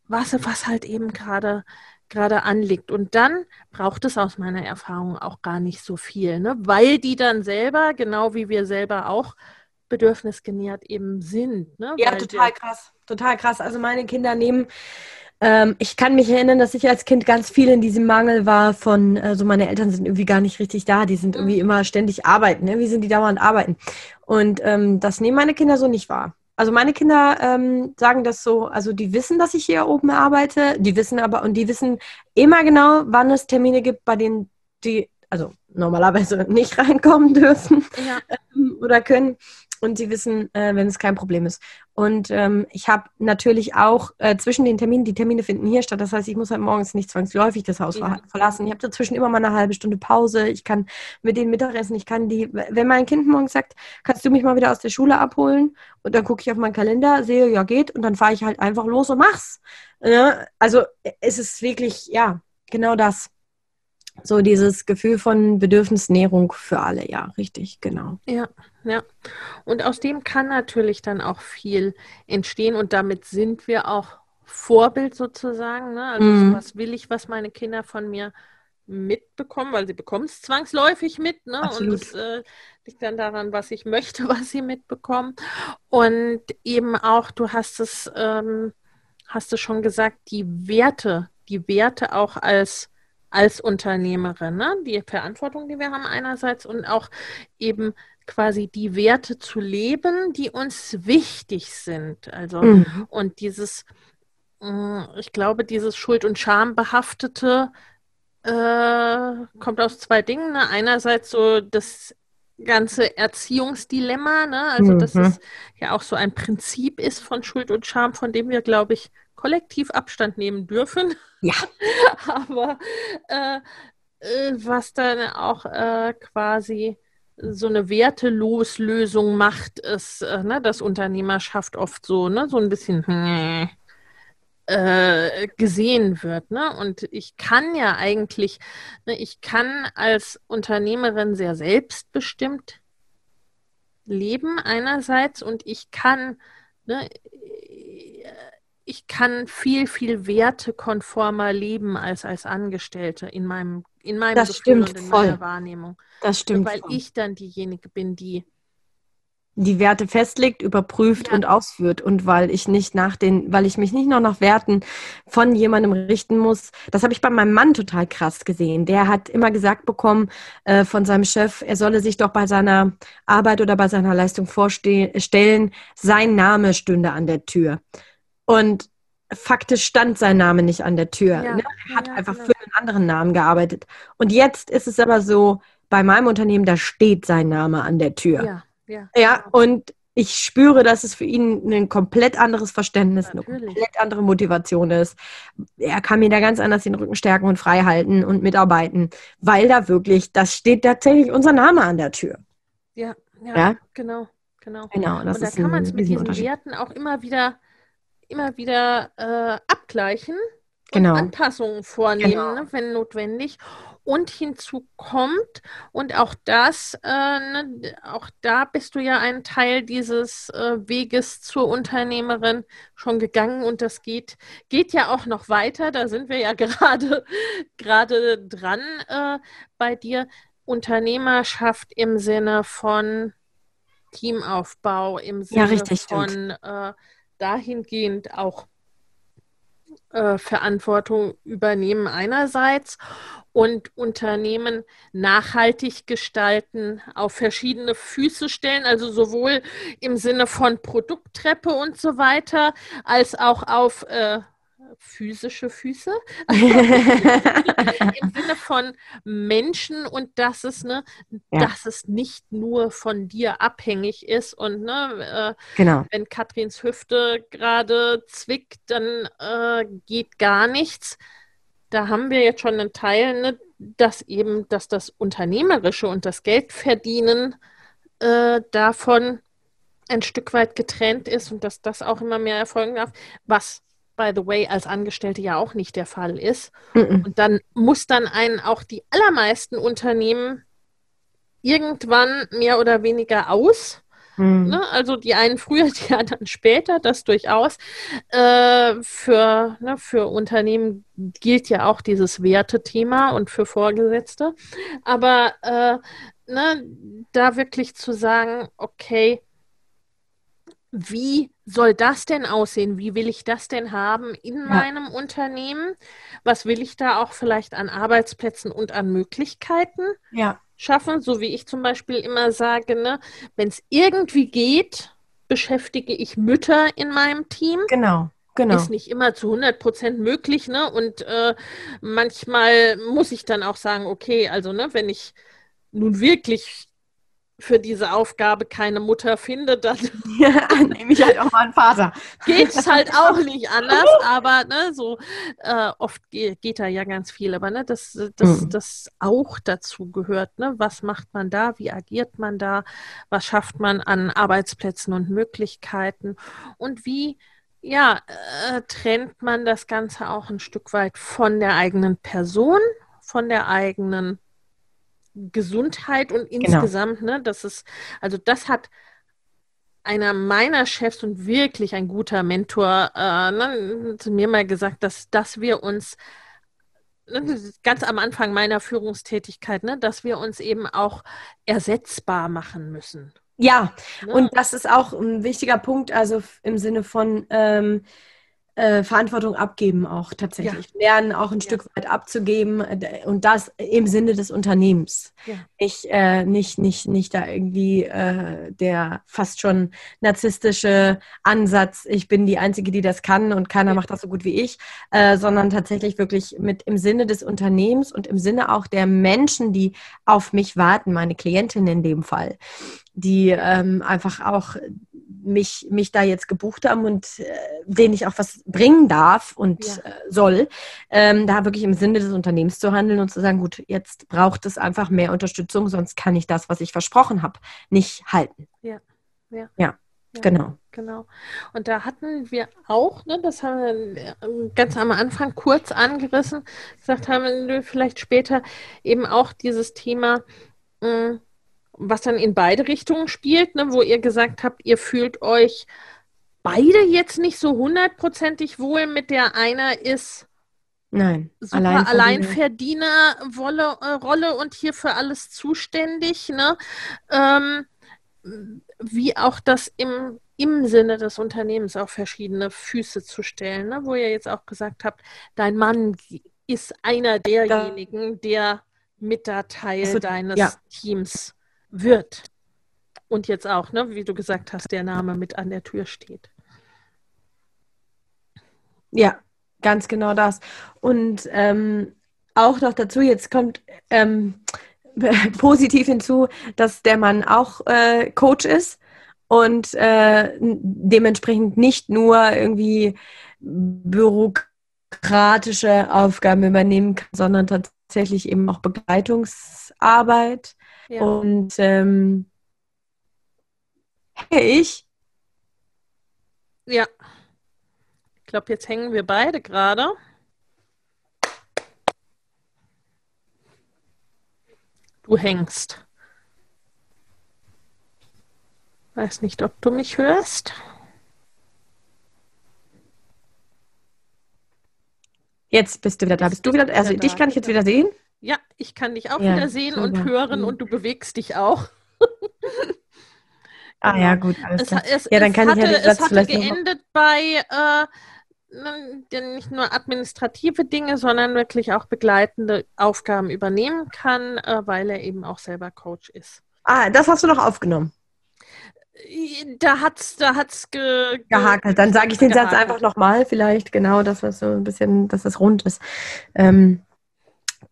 was, was halt eben gerade gerade anliegt. Und dann braucht es aus meiner Erfahrung auch gar nicht so viel, ne? weil die dann selber, genau wie wir selber auch, bedürfnisgenährt eben sind. Ne? Ja, Weil total krass. Total krass. Also meine Kinder nehmen, ähm, ich kann mich erinnern, dass ich als Kind ganz viel in diesem Mangel war von, also meine Eltern sind irgendwie gar nicht richtig da, die sind irgendwie immer ständig arbeiten, irgendwie sind die dauernd arbeiten. Und ähm, das nehmen meine Kinder so nicht wahr. Also meine Kinder ähm, sagen das so, also die wissen, dass ich hier oben arbeite, die wissen aber, und die wissen immer genau, wann es Termine gibt, bei denen die, also normalerweise nicht [laughs] reinkommen dürfen Ja, oder können. Und sie wissen, äh, wenn es kein Problem ist. Und ähm, ich habe natürlich auch äh, zwischen den Terminen, die Termine finden hier statt. Das heißt, ich muss halt morgens nicht zwangsläufig das Haus Ja. ver verlassen. Ich habe dazwischen immer mal eine halbe Stunde Pause. Ich kann mit denen Mittagessen. Ich kann die, wenn mein Kind morgens sagt, kannst du mich mal wieder aus der Schule abholen? Und dann gucke ich auf meinen Kalender, sehe, ja geht. Und dann fahre ich halt einfach los und mach's. Ne? Also es ist wirklich, ja, genau das. So dieses Gefühl von Bedürfnisnährung für alle. Ja, richtig, genau. ja, ja. Und aus dem kann natürlich dann auch viel entstehen und damit sind wir auch Vorbild sozusagen. Ne? Also Mhm. sowas will ich, was meine Kinder von mir mitbekommen, weil sie bekommen es zwangsläufig mit, ne? Und Absolut. es äh, liegt dann daran, was ich möchte, [laughs] was sie mitbekommen. Und eben auch, du hast es, ähm, hast du schon gesagt, die Werte, die Werte auch als als Unternehmerin, ne? Die Verantwortung, die wir haben einerseits und auch eben quasi die Werte zu leben, die uns wichtig sind. Also Mhm. und dieses, mh, ich glaube, dieses Schuld- und Schambehaftete äh, kommt aus zwei Dingen. Ne? Einerseits so das ganze Erziehungsdilemma, ne? Also dass Mhm. es ja auch so ein Prinzip ist von Schuld und Scham, von dem wir, glaube ich, kollektiv Abstand nehmen dürfen. Ja. [laughs] Aber äh, äh, was dann auch äh, quasi so eine Werteloslösung macht, ist, äh, ne, dass Unternehmerschaft oft so, ne, so ein bisschen hm, äh, gesehen wird. Ne? Und ich kann ja eigentlich, ne, ich kann als Unternehmerin sehr selbstbestimmt leben einerseits und ich kann, ne, ich kann viel, viel wertekonformer leben als als Angestellte in meinem, in meinem Das Gefühl stimmt und in voll. meiner Wahrnehmung. Das stimmt. Weil voll. ich dann diejenige bin, die die Werte festlegt, überprüft Ja. und ausführt und weil ich nicht nach den, weil ich mich nicht noch nach Werten von jemandem richten muss. Das habe ich bei meinem Mann total krass gesehen. Der hat immer gesagt bekommen äh, von seinem Chef, er solle sich doch bei seiner Arbeit oder bei seiner Leistung vorstellen, sein Name stünde an der Tür. Und faktisch stand sein Name nicht an der Tür. Ja, Ne? Er hat ja, einfach genau. für einen anderen Namen gearbeitet. Und jetzt ist es aber so, bei meinem Unternehmen, da steht sein Name an der Tür. ja, ja, Ja, genau. und ich spüre, dass es für ihn ein komplett anderes Verständnis, Natürlich. eine komplett andere Motivation ist. Er kann mir da ganz anders den Rücken stärken und frei halten und mitarbeiten, weil da wirklich, das steht tatsächlich unser Name an der Tür. Ja, ja, ja? genau, genau. genau und da kann man es mit diesen Werten auch immer wieder, immer wieder äh, abgleichen genau. Anpassungen vornehmen, genau. ne, wenn notwendig und hinzu kommt, und auch das, äh, ne, auch da bist du ja ein Teil dieses äh, Weges zur Unternehmerin schon gegangen und das geht, geht ja auch noch weiter. Da sind wir ja [laughs] gerade, gerade dran äh, bei dir. Unternehmerschaft im Sinne von Teamaufbau, im Sinne ja, von äh, dahingehend auch äh, Verantwortung übernehmen einerseits und Unternehmen nachhaltig gestalten, auf verschiedene Füße stellen, also sowohl im Sinne von Produkttreppe und so weiter, als auch auf äh, physische Füße, [laughs] [laughs] im Sinne von Menschen und dass es, ne, ja. dass es nicht nur von dir abhängig ist und ne, äh, genau. wenn Katrins Hüfte gerade zwickt, dann äh, geht gar nichts da haben wir jetzt schon einen Teil, ne, dass eben, dass das Unternehmerische und das Geldverdienen äh, davon ein Stück weit getrennt ist und dass das auch immer mehr erfolgen darf, was by the way als Angestellte ja auch nicht der Fall ist. Mm -mm. Und dann muss dann einen auch die allermeisten Unternehmen irgendwann mehr oder weniger aus. Mhm. Ne? Also die einen früher, [laughs] die anderen später, das durchaus. Äh, für, ne, für Unternehmen gilt ja auch dieses Wertethema und für Vorgesetzte. Aber äh, ne, da wirklich zu sagen, okay, wie soll das denn aussehen? Wie will ich das denn haben in ja. meinem Unternehmen? Was will ich da auch vielleicht an Arbeitsplätzen und an Möglichkeiten? Ja schaffen, so wie ich zum Beispiel immer sage, ne, wenn es irgendwie geht, beschäftige ich Mütter in meinem Team. Genau. Genau. Ist nicht immer zu 100 Prozent möglich, ne? Und äh, manchmal muss ich dann auch sagen, okay, also, ne, wenn ich nun wirklich für diese Aufgabe keine Mutter finde, dann [laughs] ja, nehme ich halt auch mal einen Vater. Geht [laughs] es halt auch nicht anders, aber ne, so äh, oft geht, geht da ja ganz viel, aber ne, das, das, mhm. das auch dazu gehört, ne? Was macht man da, wie agiert man da, was schafft man an Arbeitsplätzen und Möglichkeiten und wie ja, äh, trennt man das Ganze auch ein Stück weit von der eigenen Person, von der eigenen Gesundheit und genau. insgesamt, genau. ne, das ist, also das hat einer meiner Chefs und wirklich ein guter Mentor äh, ne, zu mir mal gesagt, dass, dass wir uns ne, ganz am Anfang meiner Führungstätigkeit, ne, dass wir uns eben auch ersetzbar machen müssen. Ja, ne? und das ist auch ein wichtiger Punkt, also im Sinne von ähm, äh, Verantwortung abgeben auch tatsächlich. Ja. Lernen auch ein ja. Stück weit abzugeben äh, und das im Sinne des Unternehmens. Ja. Ich äh, nicht, nicht, nicht da irgendwie äh, der fast schon narzisstische Ansatz, ich bin die Einzige, die das kann und keiner macht das so gut wie ich, äh, sondern tatsächlich wirklich mit im Sinne des Unternehmens und im Sinne auch der Menschen, die auf mich warten, meine Klientin in dem Fall, die ähm, einfach auch mich, mich da jetzt gebucht haben und äh, denen ich auch was bringen darf und ja. äh, soll, ähm, da wirklich im Sinne des Unternehmens zu handeln und zu sagen, gut, jetzt braucht es einfach mehr Unterstützung, sonst kann ich das, was ich versprochen habe, nicht halten. Ja, ja. Ja, ja genau. Genau. Und da hatten wir auch, ne, das haben wir ähm, ganz am Anfang kurz angerissen, gesagt haben wir vielleicht später eben auch dieses Thema, mh, mm, was dann in beide Richtungen spielt, ne, wo ihr gesagt habt, ihr fühlt euch beide jetzt nicht so hundertprozentig wohl mit der einer ist Nein, super Alleinverdiener Wolle, äh, Rolle und hier für alles zuständig, ne? Ähm, wie auch das im, im Sinne des Unternehmens auf verschiedene Füße zu stellen, ne? wo ihr jetzt auch gesagt habt, dein Mann ist einer derjenigen, der mit der Teil also, deines ja. Teams wird. Und jetzt auch, ne, wie du gesagt hast, der Name mit an der Tür steht. Ja, ganz genau das. Und ähm, auch noch dazu, jetzt kommt ähm, [laughs] positiv hinzu, dass der Mann auch äh, Coach ist und äh, dementsprechend nicht nur irgendwie bürokratische Aufgaben übernehmen kann, sondern tatsächlich eben auch Begleitungsarbeit. Ja. Und ähm, ich. Ja. Ich glaube, jetzt hängen wir beide gerade. Du hängst. Weiß nicht, ob du mich hörst. Jetzt bist du wieder da. Bist du wieder? Also dich kann ich jetzt wieder sehen? Ja, ich kann dich auch ja, wieder sehen super. und hören und du bewegst dich auch. [laughs] ah ja, gut. Es, es, ja, dann kann hatte, ich ja den Satz es hatte geendet bei äh, nicht nur administrative Dinge, sondern wirklich auch begleitende Aufgaben übernehmen kann, äh, weil er eben auch selber Coach ist. Ah, das hast du noch aufgenommen. Da hat's, da hat's ge gehakelt. Dann sage ich den gehakelt. Satz einfach nochmal, vielleicht genau, dass das so ein bisschen, dass das rund ist. Ähm,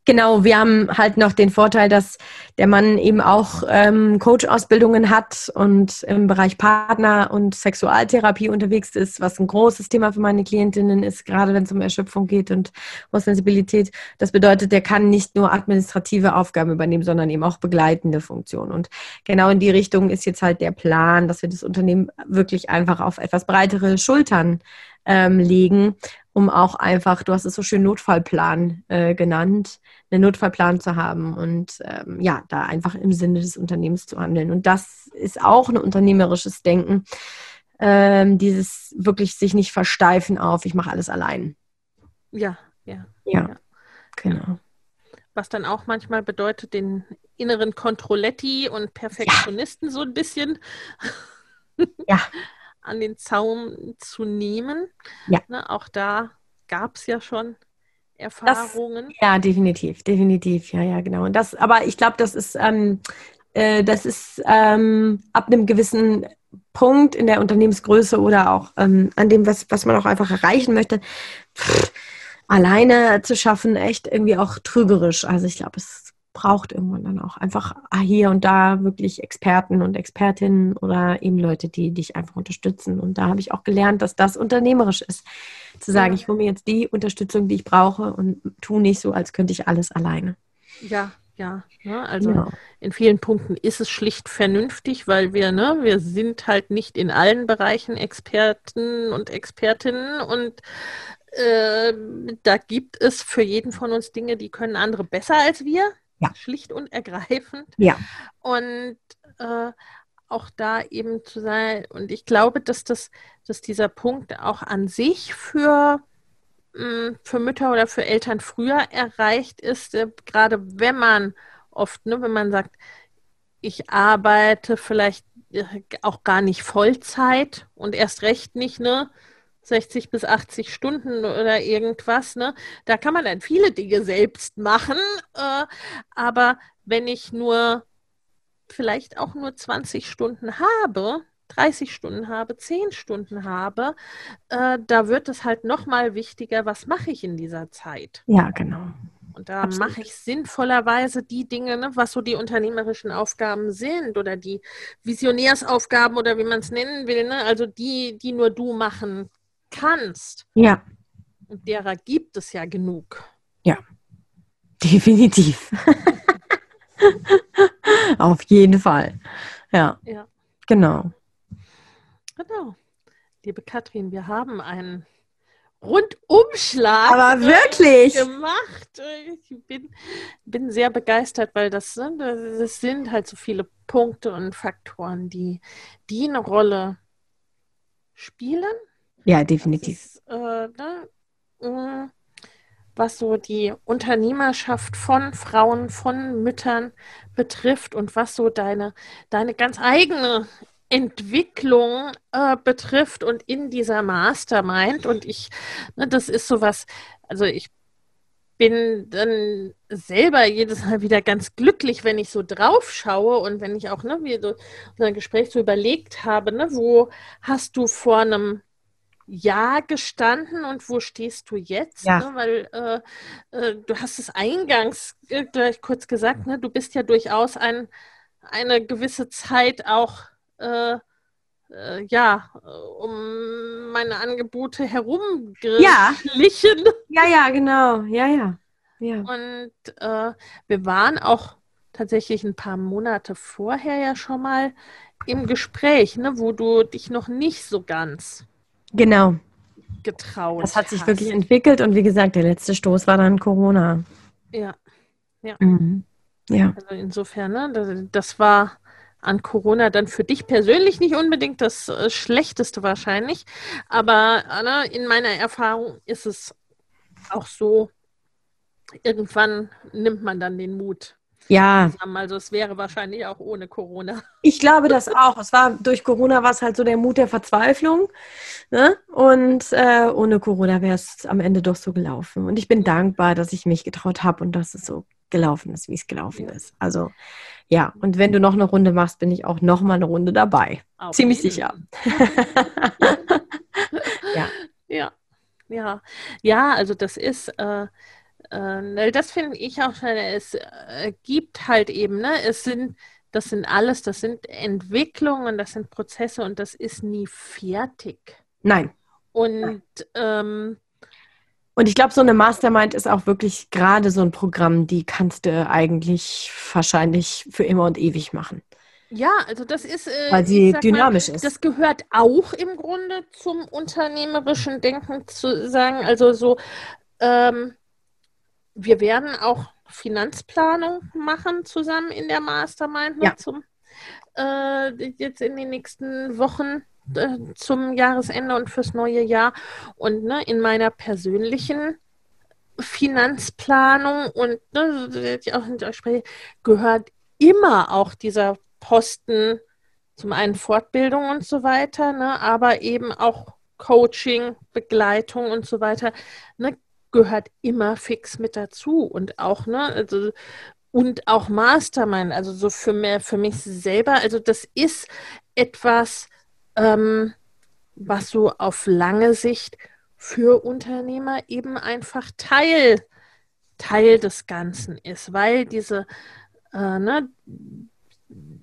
Genau, wir haben halt noch den Vorteil, dass der Mann eben auch ähm, Coach-Ausbildungen hat und im Bereich Partner und Sexualtherapie unterwegs ist, was ein großes Thema für meine Klientinnen ist, gerade wenn es um Erschöpfung geht und Hochsensibilität. Das bedeutet, der kann nicht nur administrative Aufgaben übernehmen, sondern eben auch begleitende Funktionen. Und genau in die Richtung ist jetzt halt der Plan, dass wir das Unternehmen wirklich einfach auf etwas breitere Schultern ähm, legen um auch einfach, du hast es so schön Notfallplan äh, genannt, einen Notfallplan zu haben und ähm, ja, da einfach im Sinne des Unternehmens zu handeln. Und das ist auch ein unternehmerisches Denken, ähm, dieses wirklich sich nicht versteifen auf, ich mache alles allein. Ja, ja. Ja, ja. genau. Was dann auch manchmal bedeutet, den inneren Kontrolletti und Perfektionisten ja. so ein bisschen. ja. [laughs] an den Zaum zu nehmen. Ja. Ne, auch da gab es ja schon Erfahrungen. Das, ja, definitiv, definitiv, ja, ja, genau. Und das, aber ich glaube, das ist, ähm, äh, das ist ähm, ab einem gewissen Punkt in der Unternehmensgröße oder auch ähm, an dem, was, was man auch einfach erreichen möchte, pff, alleine zu schaffen, echt irgendwie auch trügerisch. Also ich glaube, es braucht irgendwann dann auch einfach hier und da wirklich Experten und Expertinnen oder eben Leute, die dich einfach unterstützen. Und da habe ich auch gelernt, dass das unternehmerisch ist. Zu sagen, ja. ich hole mir jetzt die Unterstützung, die ich brauche und tu nicht so, als könnte ich alles alleine. Ja, ja. Ne? Also ja. in vielen Punkten ist es schlicht vernünftig, weil wir, ne, wir sind halt nicht in allen Bereichen Experten und Expertinnen und äh, da gibt es für jeden von uns Dinge, die können andere besser als wir. Ja. Schlicht und ergreifend. Ja. Und äh, auch da eben zu sein. Und ich glaube, dass das, dass dieser Punkt auch an sich für, hm, für Mütter oder für Eltern früher erreicht ist, äh, gerade wenn man oft, ne, wenn man sagt, ich arbeite vielleicht äh, auch gar nicht Vollzeit und erst recht nicht, ne? 60 bis 80 Stunden oder irgendwas, ne? Da kann man dann viele Dinge selbst machen. Äh, aber wenn ich nur vielleicht auch nur 20 Stunden habe, 30 Stunden habe, 10 Stunden habe, äh, da wird es halt nochmal wichtiger, was mache ich in dieser Zeit. Ja, genau. Und da mache ich sinnvollerweise die Dinge, ne, was so die unternehmerischen Aufgaben sind oder die Visionärsaufgaben oder wie man es nennen will, ne? also die, die nur du machen kannst. Ja. Und derer gibt es ja genug. Ja, definitiv. [laughs] Auf jeden Fall. Ja. ja. Genau. Genau. Liebe Katrin, wir haben einen Rundumschlag Aber wirklich gemacht. Ich bin, bin sehr begeistert, weil das, ne, das sind halt so viele Punkte und Faktoren, die, die eine Rolle spielen ja, definitiv. Ist, äh, ne, mm, was so die Unternehmerschaft von Frauen, von Müttern betrifft und was so deine, deine ganz eigene Entwicklung äh, betrifft und in dieser Mastermind. Und ich, ne, das ist sowas, also ich bin dann selber jedes Mal wieder ganz glücklich, wenn ich so drauf schaue und wenn ich auch, ne, wie so unser Gespräch so überlegt habe, ne, wo hast du vor einem ja gestanden und wo stehst du jetzt? Ja. Ne? Weil äh, äh, du hast es eingangs äh, gleich kurz gesagt, ne? du bist ja durchaus ein, eine gewisse Zeit auch äh, äh, ja, um meine Angebote herumgeschlichen. Ja. ja, ja, genau. Ja, ja. ja. Und äh, wir waren auch tatsächlich ein paar Monate vorher ja schon mal im Gespräch, ne, wo du dich noch nicht so ganz genau getraut Das hat sich hast. wirklich entwickelt und wie gesagt, der letzte Stoß war dann Corona. Ja. Ja. Mhm. ja. Also insofern, ne, das, war an Corona dann für dich persönlich nicht unbedingt das äh, Schlechteste wahrscheinlich, aber ne, in meiner Erfahrung ist es auch so, irgendwann nimmt man dann den Mut ja. Also es wäre wahrscheinlich auch ohne Corona. Ich glaube das auch. Es war durch Corona war es halt so der Mut der Verzweiflung. Ne? Und äh, ohne Corona wäre es am Ende doch so gelaufen. Und ich bin dankbar, dass ich mich getraut habe und dass es so gelaufen ist, wie es gelaufen ja. ist. Also ja, und wenn du noch eine Runde machst, bin ich auch noch mal eine Runde dabei. Auf Ziemlich jeden. sicher. [laughs] ja. Ja. Ja. Ja, also das ist. Äh, das finde ich auch schön. Es äh, gibt halt eben, ne, es sind, das sind alles, das sind Entwicklungen, das sind Prozesse und das ist nie fertig. Nein. Und Nein. Ähm, und ich glaube, so eine Mastermind ist auch wirklich gerade so ein Programm, die kannst du eigentlich wahrscheinlich für immer und ewig machen. Ja, also das ist. Äh, Weil sie dynamisch mal, ist. Das gehört auch im Grunde zum unternehmerischen Denken zu sagen. Also so, ähm, wir werden auch Finanzplanung machen zusammen in der Mastermind ja. zum, äh, jetzt in den nächsten Wochen äh, zum Jahresende und fürs neue Jahr. Und ne, in meiner persönlichen Finanzplanung und ne, gehört immer auch dieser Posten zum einen Fortbildung und so weiter, ne, aber eben auch Coaching, Begleitung und so weiter, ne, gehört immer fix mit dazu und auch, ne, also, und auch Mastermind, also so für, mehr, für mich selber, also das ist etwas, ähm, was so auf lange Sicht für Unternehmer eben einfach Teil, Teil des Ganzen ist, weil diese, äh, ne,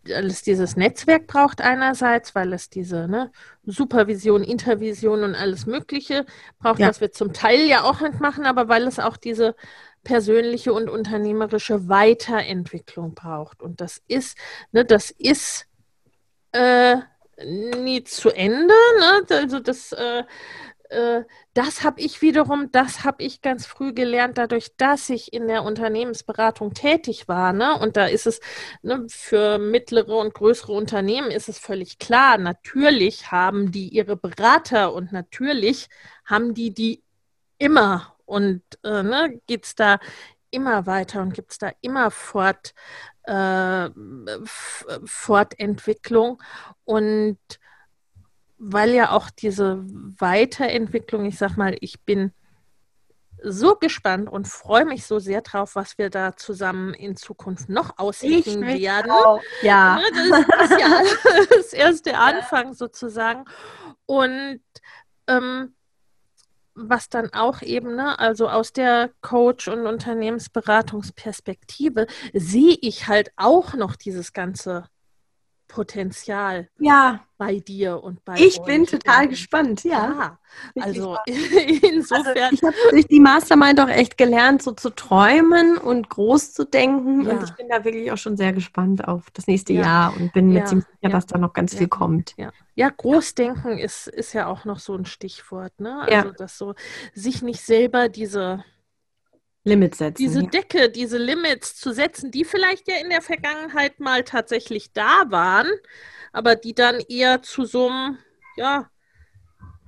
weil es dieses Netzwerk braucht einerseits, weil es diese ne, Supervision, Intervision und alles Mögliche braucht, ja. was wir zum Teil ja auch nicht machen, aber weil es auch diese persönliche und unternehmerische Weiterentwicklung braucht. Und das ist, ne, das ist äh, nie zu Ende. Ne? Also das äh, äh, das habe ich wiederum, das habe ich ganz früh gelernt, dadurch, dass ich in der Unternehmensberatung tätig war. Ne? Und da ist es ne, für mittlere und größere Unternehmen ist es völlig klar. Natürlich haben die ihre Berater und natürlich haben die die immer. Und äh, ne, geht es da immer weiter und gibt es da immer fort, äh, Fortentwicklung. Und weil ja auch diese Weiterentwicklung, ich sag mal, ich bin so gespannt und freue mich so sehr drauf, was wir da zusammen in Zukunft noch ausrichten werden. Auch. Ja. Ne, das ist ja [laughs] das erste Anfang sozusagen. Und ähm, was dann auch eben, ne, also aus der Coach- und Unternehmensberatungsperspektive sehe ich halt auch noch dieses ganze Potenzial ja. bei dir und bei Ich euch. bin total gespannt, ja. ja also [laughs] insofern. Also ich habe durch die Mastermind auch echt gelernt, so zu träumen und groß zu denken. Ja. Und ich bin da wirklich auch schon sehr gespannt auf das nächste ja. Jahr und bin mir ziemlich sicher, dass da noch ganz viel kommt. Ja, ja Großdenken ist, ist ja auch noch so ein Stichwort, ne? Also dass so sich nicht selber diese Limits setzen. Diese ja. Decke, diese Limits zu setzen, die vielleicht ja in der Vergangenheit mal tatsächlich da waren, aber die dann eher zu so einem, ja,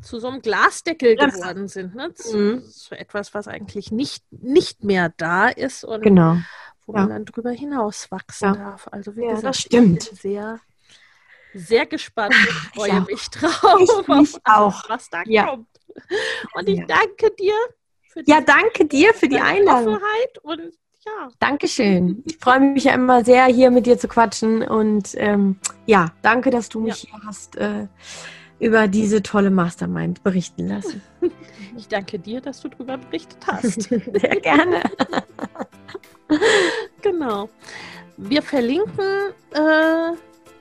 zu so einem Glasdeckel ja. geworden sind. Ne? Zu, mhm. zu, etwas, was eigentlich nicht, nicht mehr da ist und genau. wo ja. man dann drüber hinaus wachsen darf. Also wie gesagt, das stimmt. sehr, sehr gespannt und freue mich drauf, ich mich auch. was da kommt. Und ich danke dir ja, danke dir für die Einladung. Und ja. Dankeschön. Ich freue mich ja immer sehr, hier mit dir zu quatschen. Und ähm, ja, danke, dass du mich ja. hier hast äh, über diese tolle Mastermind berichten lassen. [laughs] Ich danke dir, dass du darüber berichtet hast. [laughs] sehr gerne. [laughs] genau. Wir verlinken äh,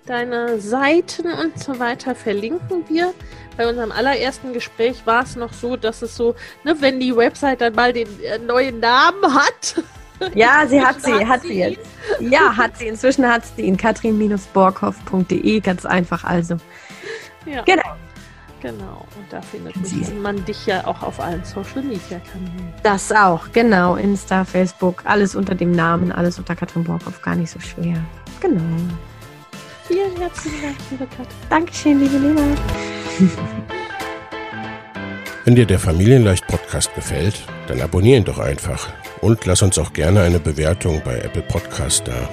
Deine Seiten und so weiter verlinken wir. Bei unserem allerersten Gespräch war es noch so, dass es so, ne, wenn die Website dann mal den äh, neuen Namen hat. [laughs] Ja, sie hat sie, hat sie jetzt. Ja, hat sie. Inzwischen hat sie ihn. katrin-borkhoff.de, ganz einfach also. Ja. Genau. Genau, und da findet man dich ja auch auf allen Social Media Kanälen. Das auch, genau. Insta, Facebook, alles unter dem Namen, alles unter Katrin Borkhoff, gar nicht so schwer. Genau. Vielen herzlichen Dank, liebe Katrin. Dankeschön, liebe Lena. [laughs] Wenn dir der Familienleicht Podcast gefällt, dann abonnier ihn doch einfach und lass uns auch gerne eine Bewertung bei Apple Podcast da.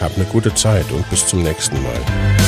Hab eine gute Zeit und bis zum nächsten Mal.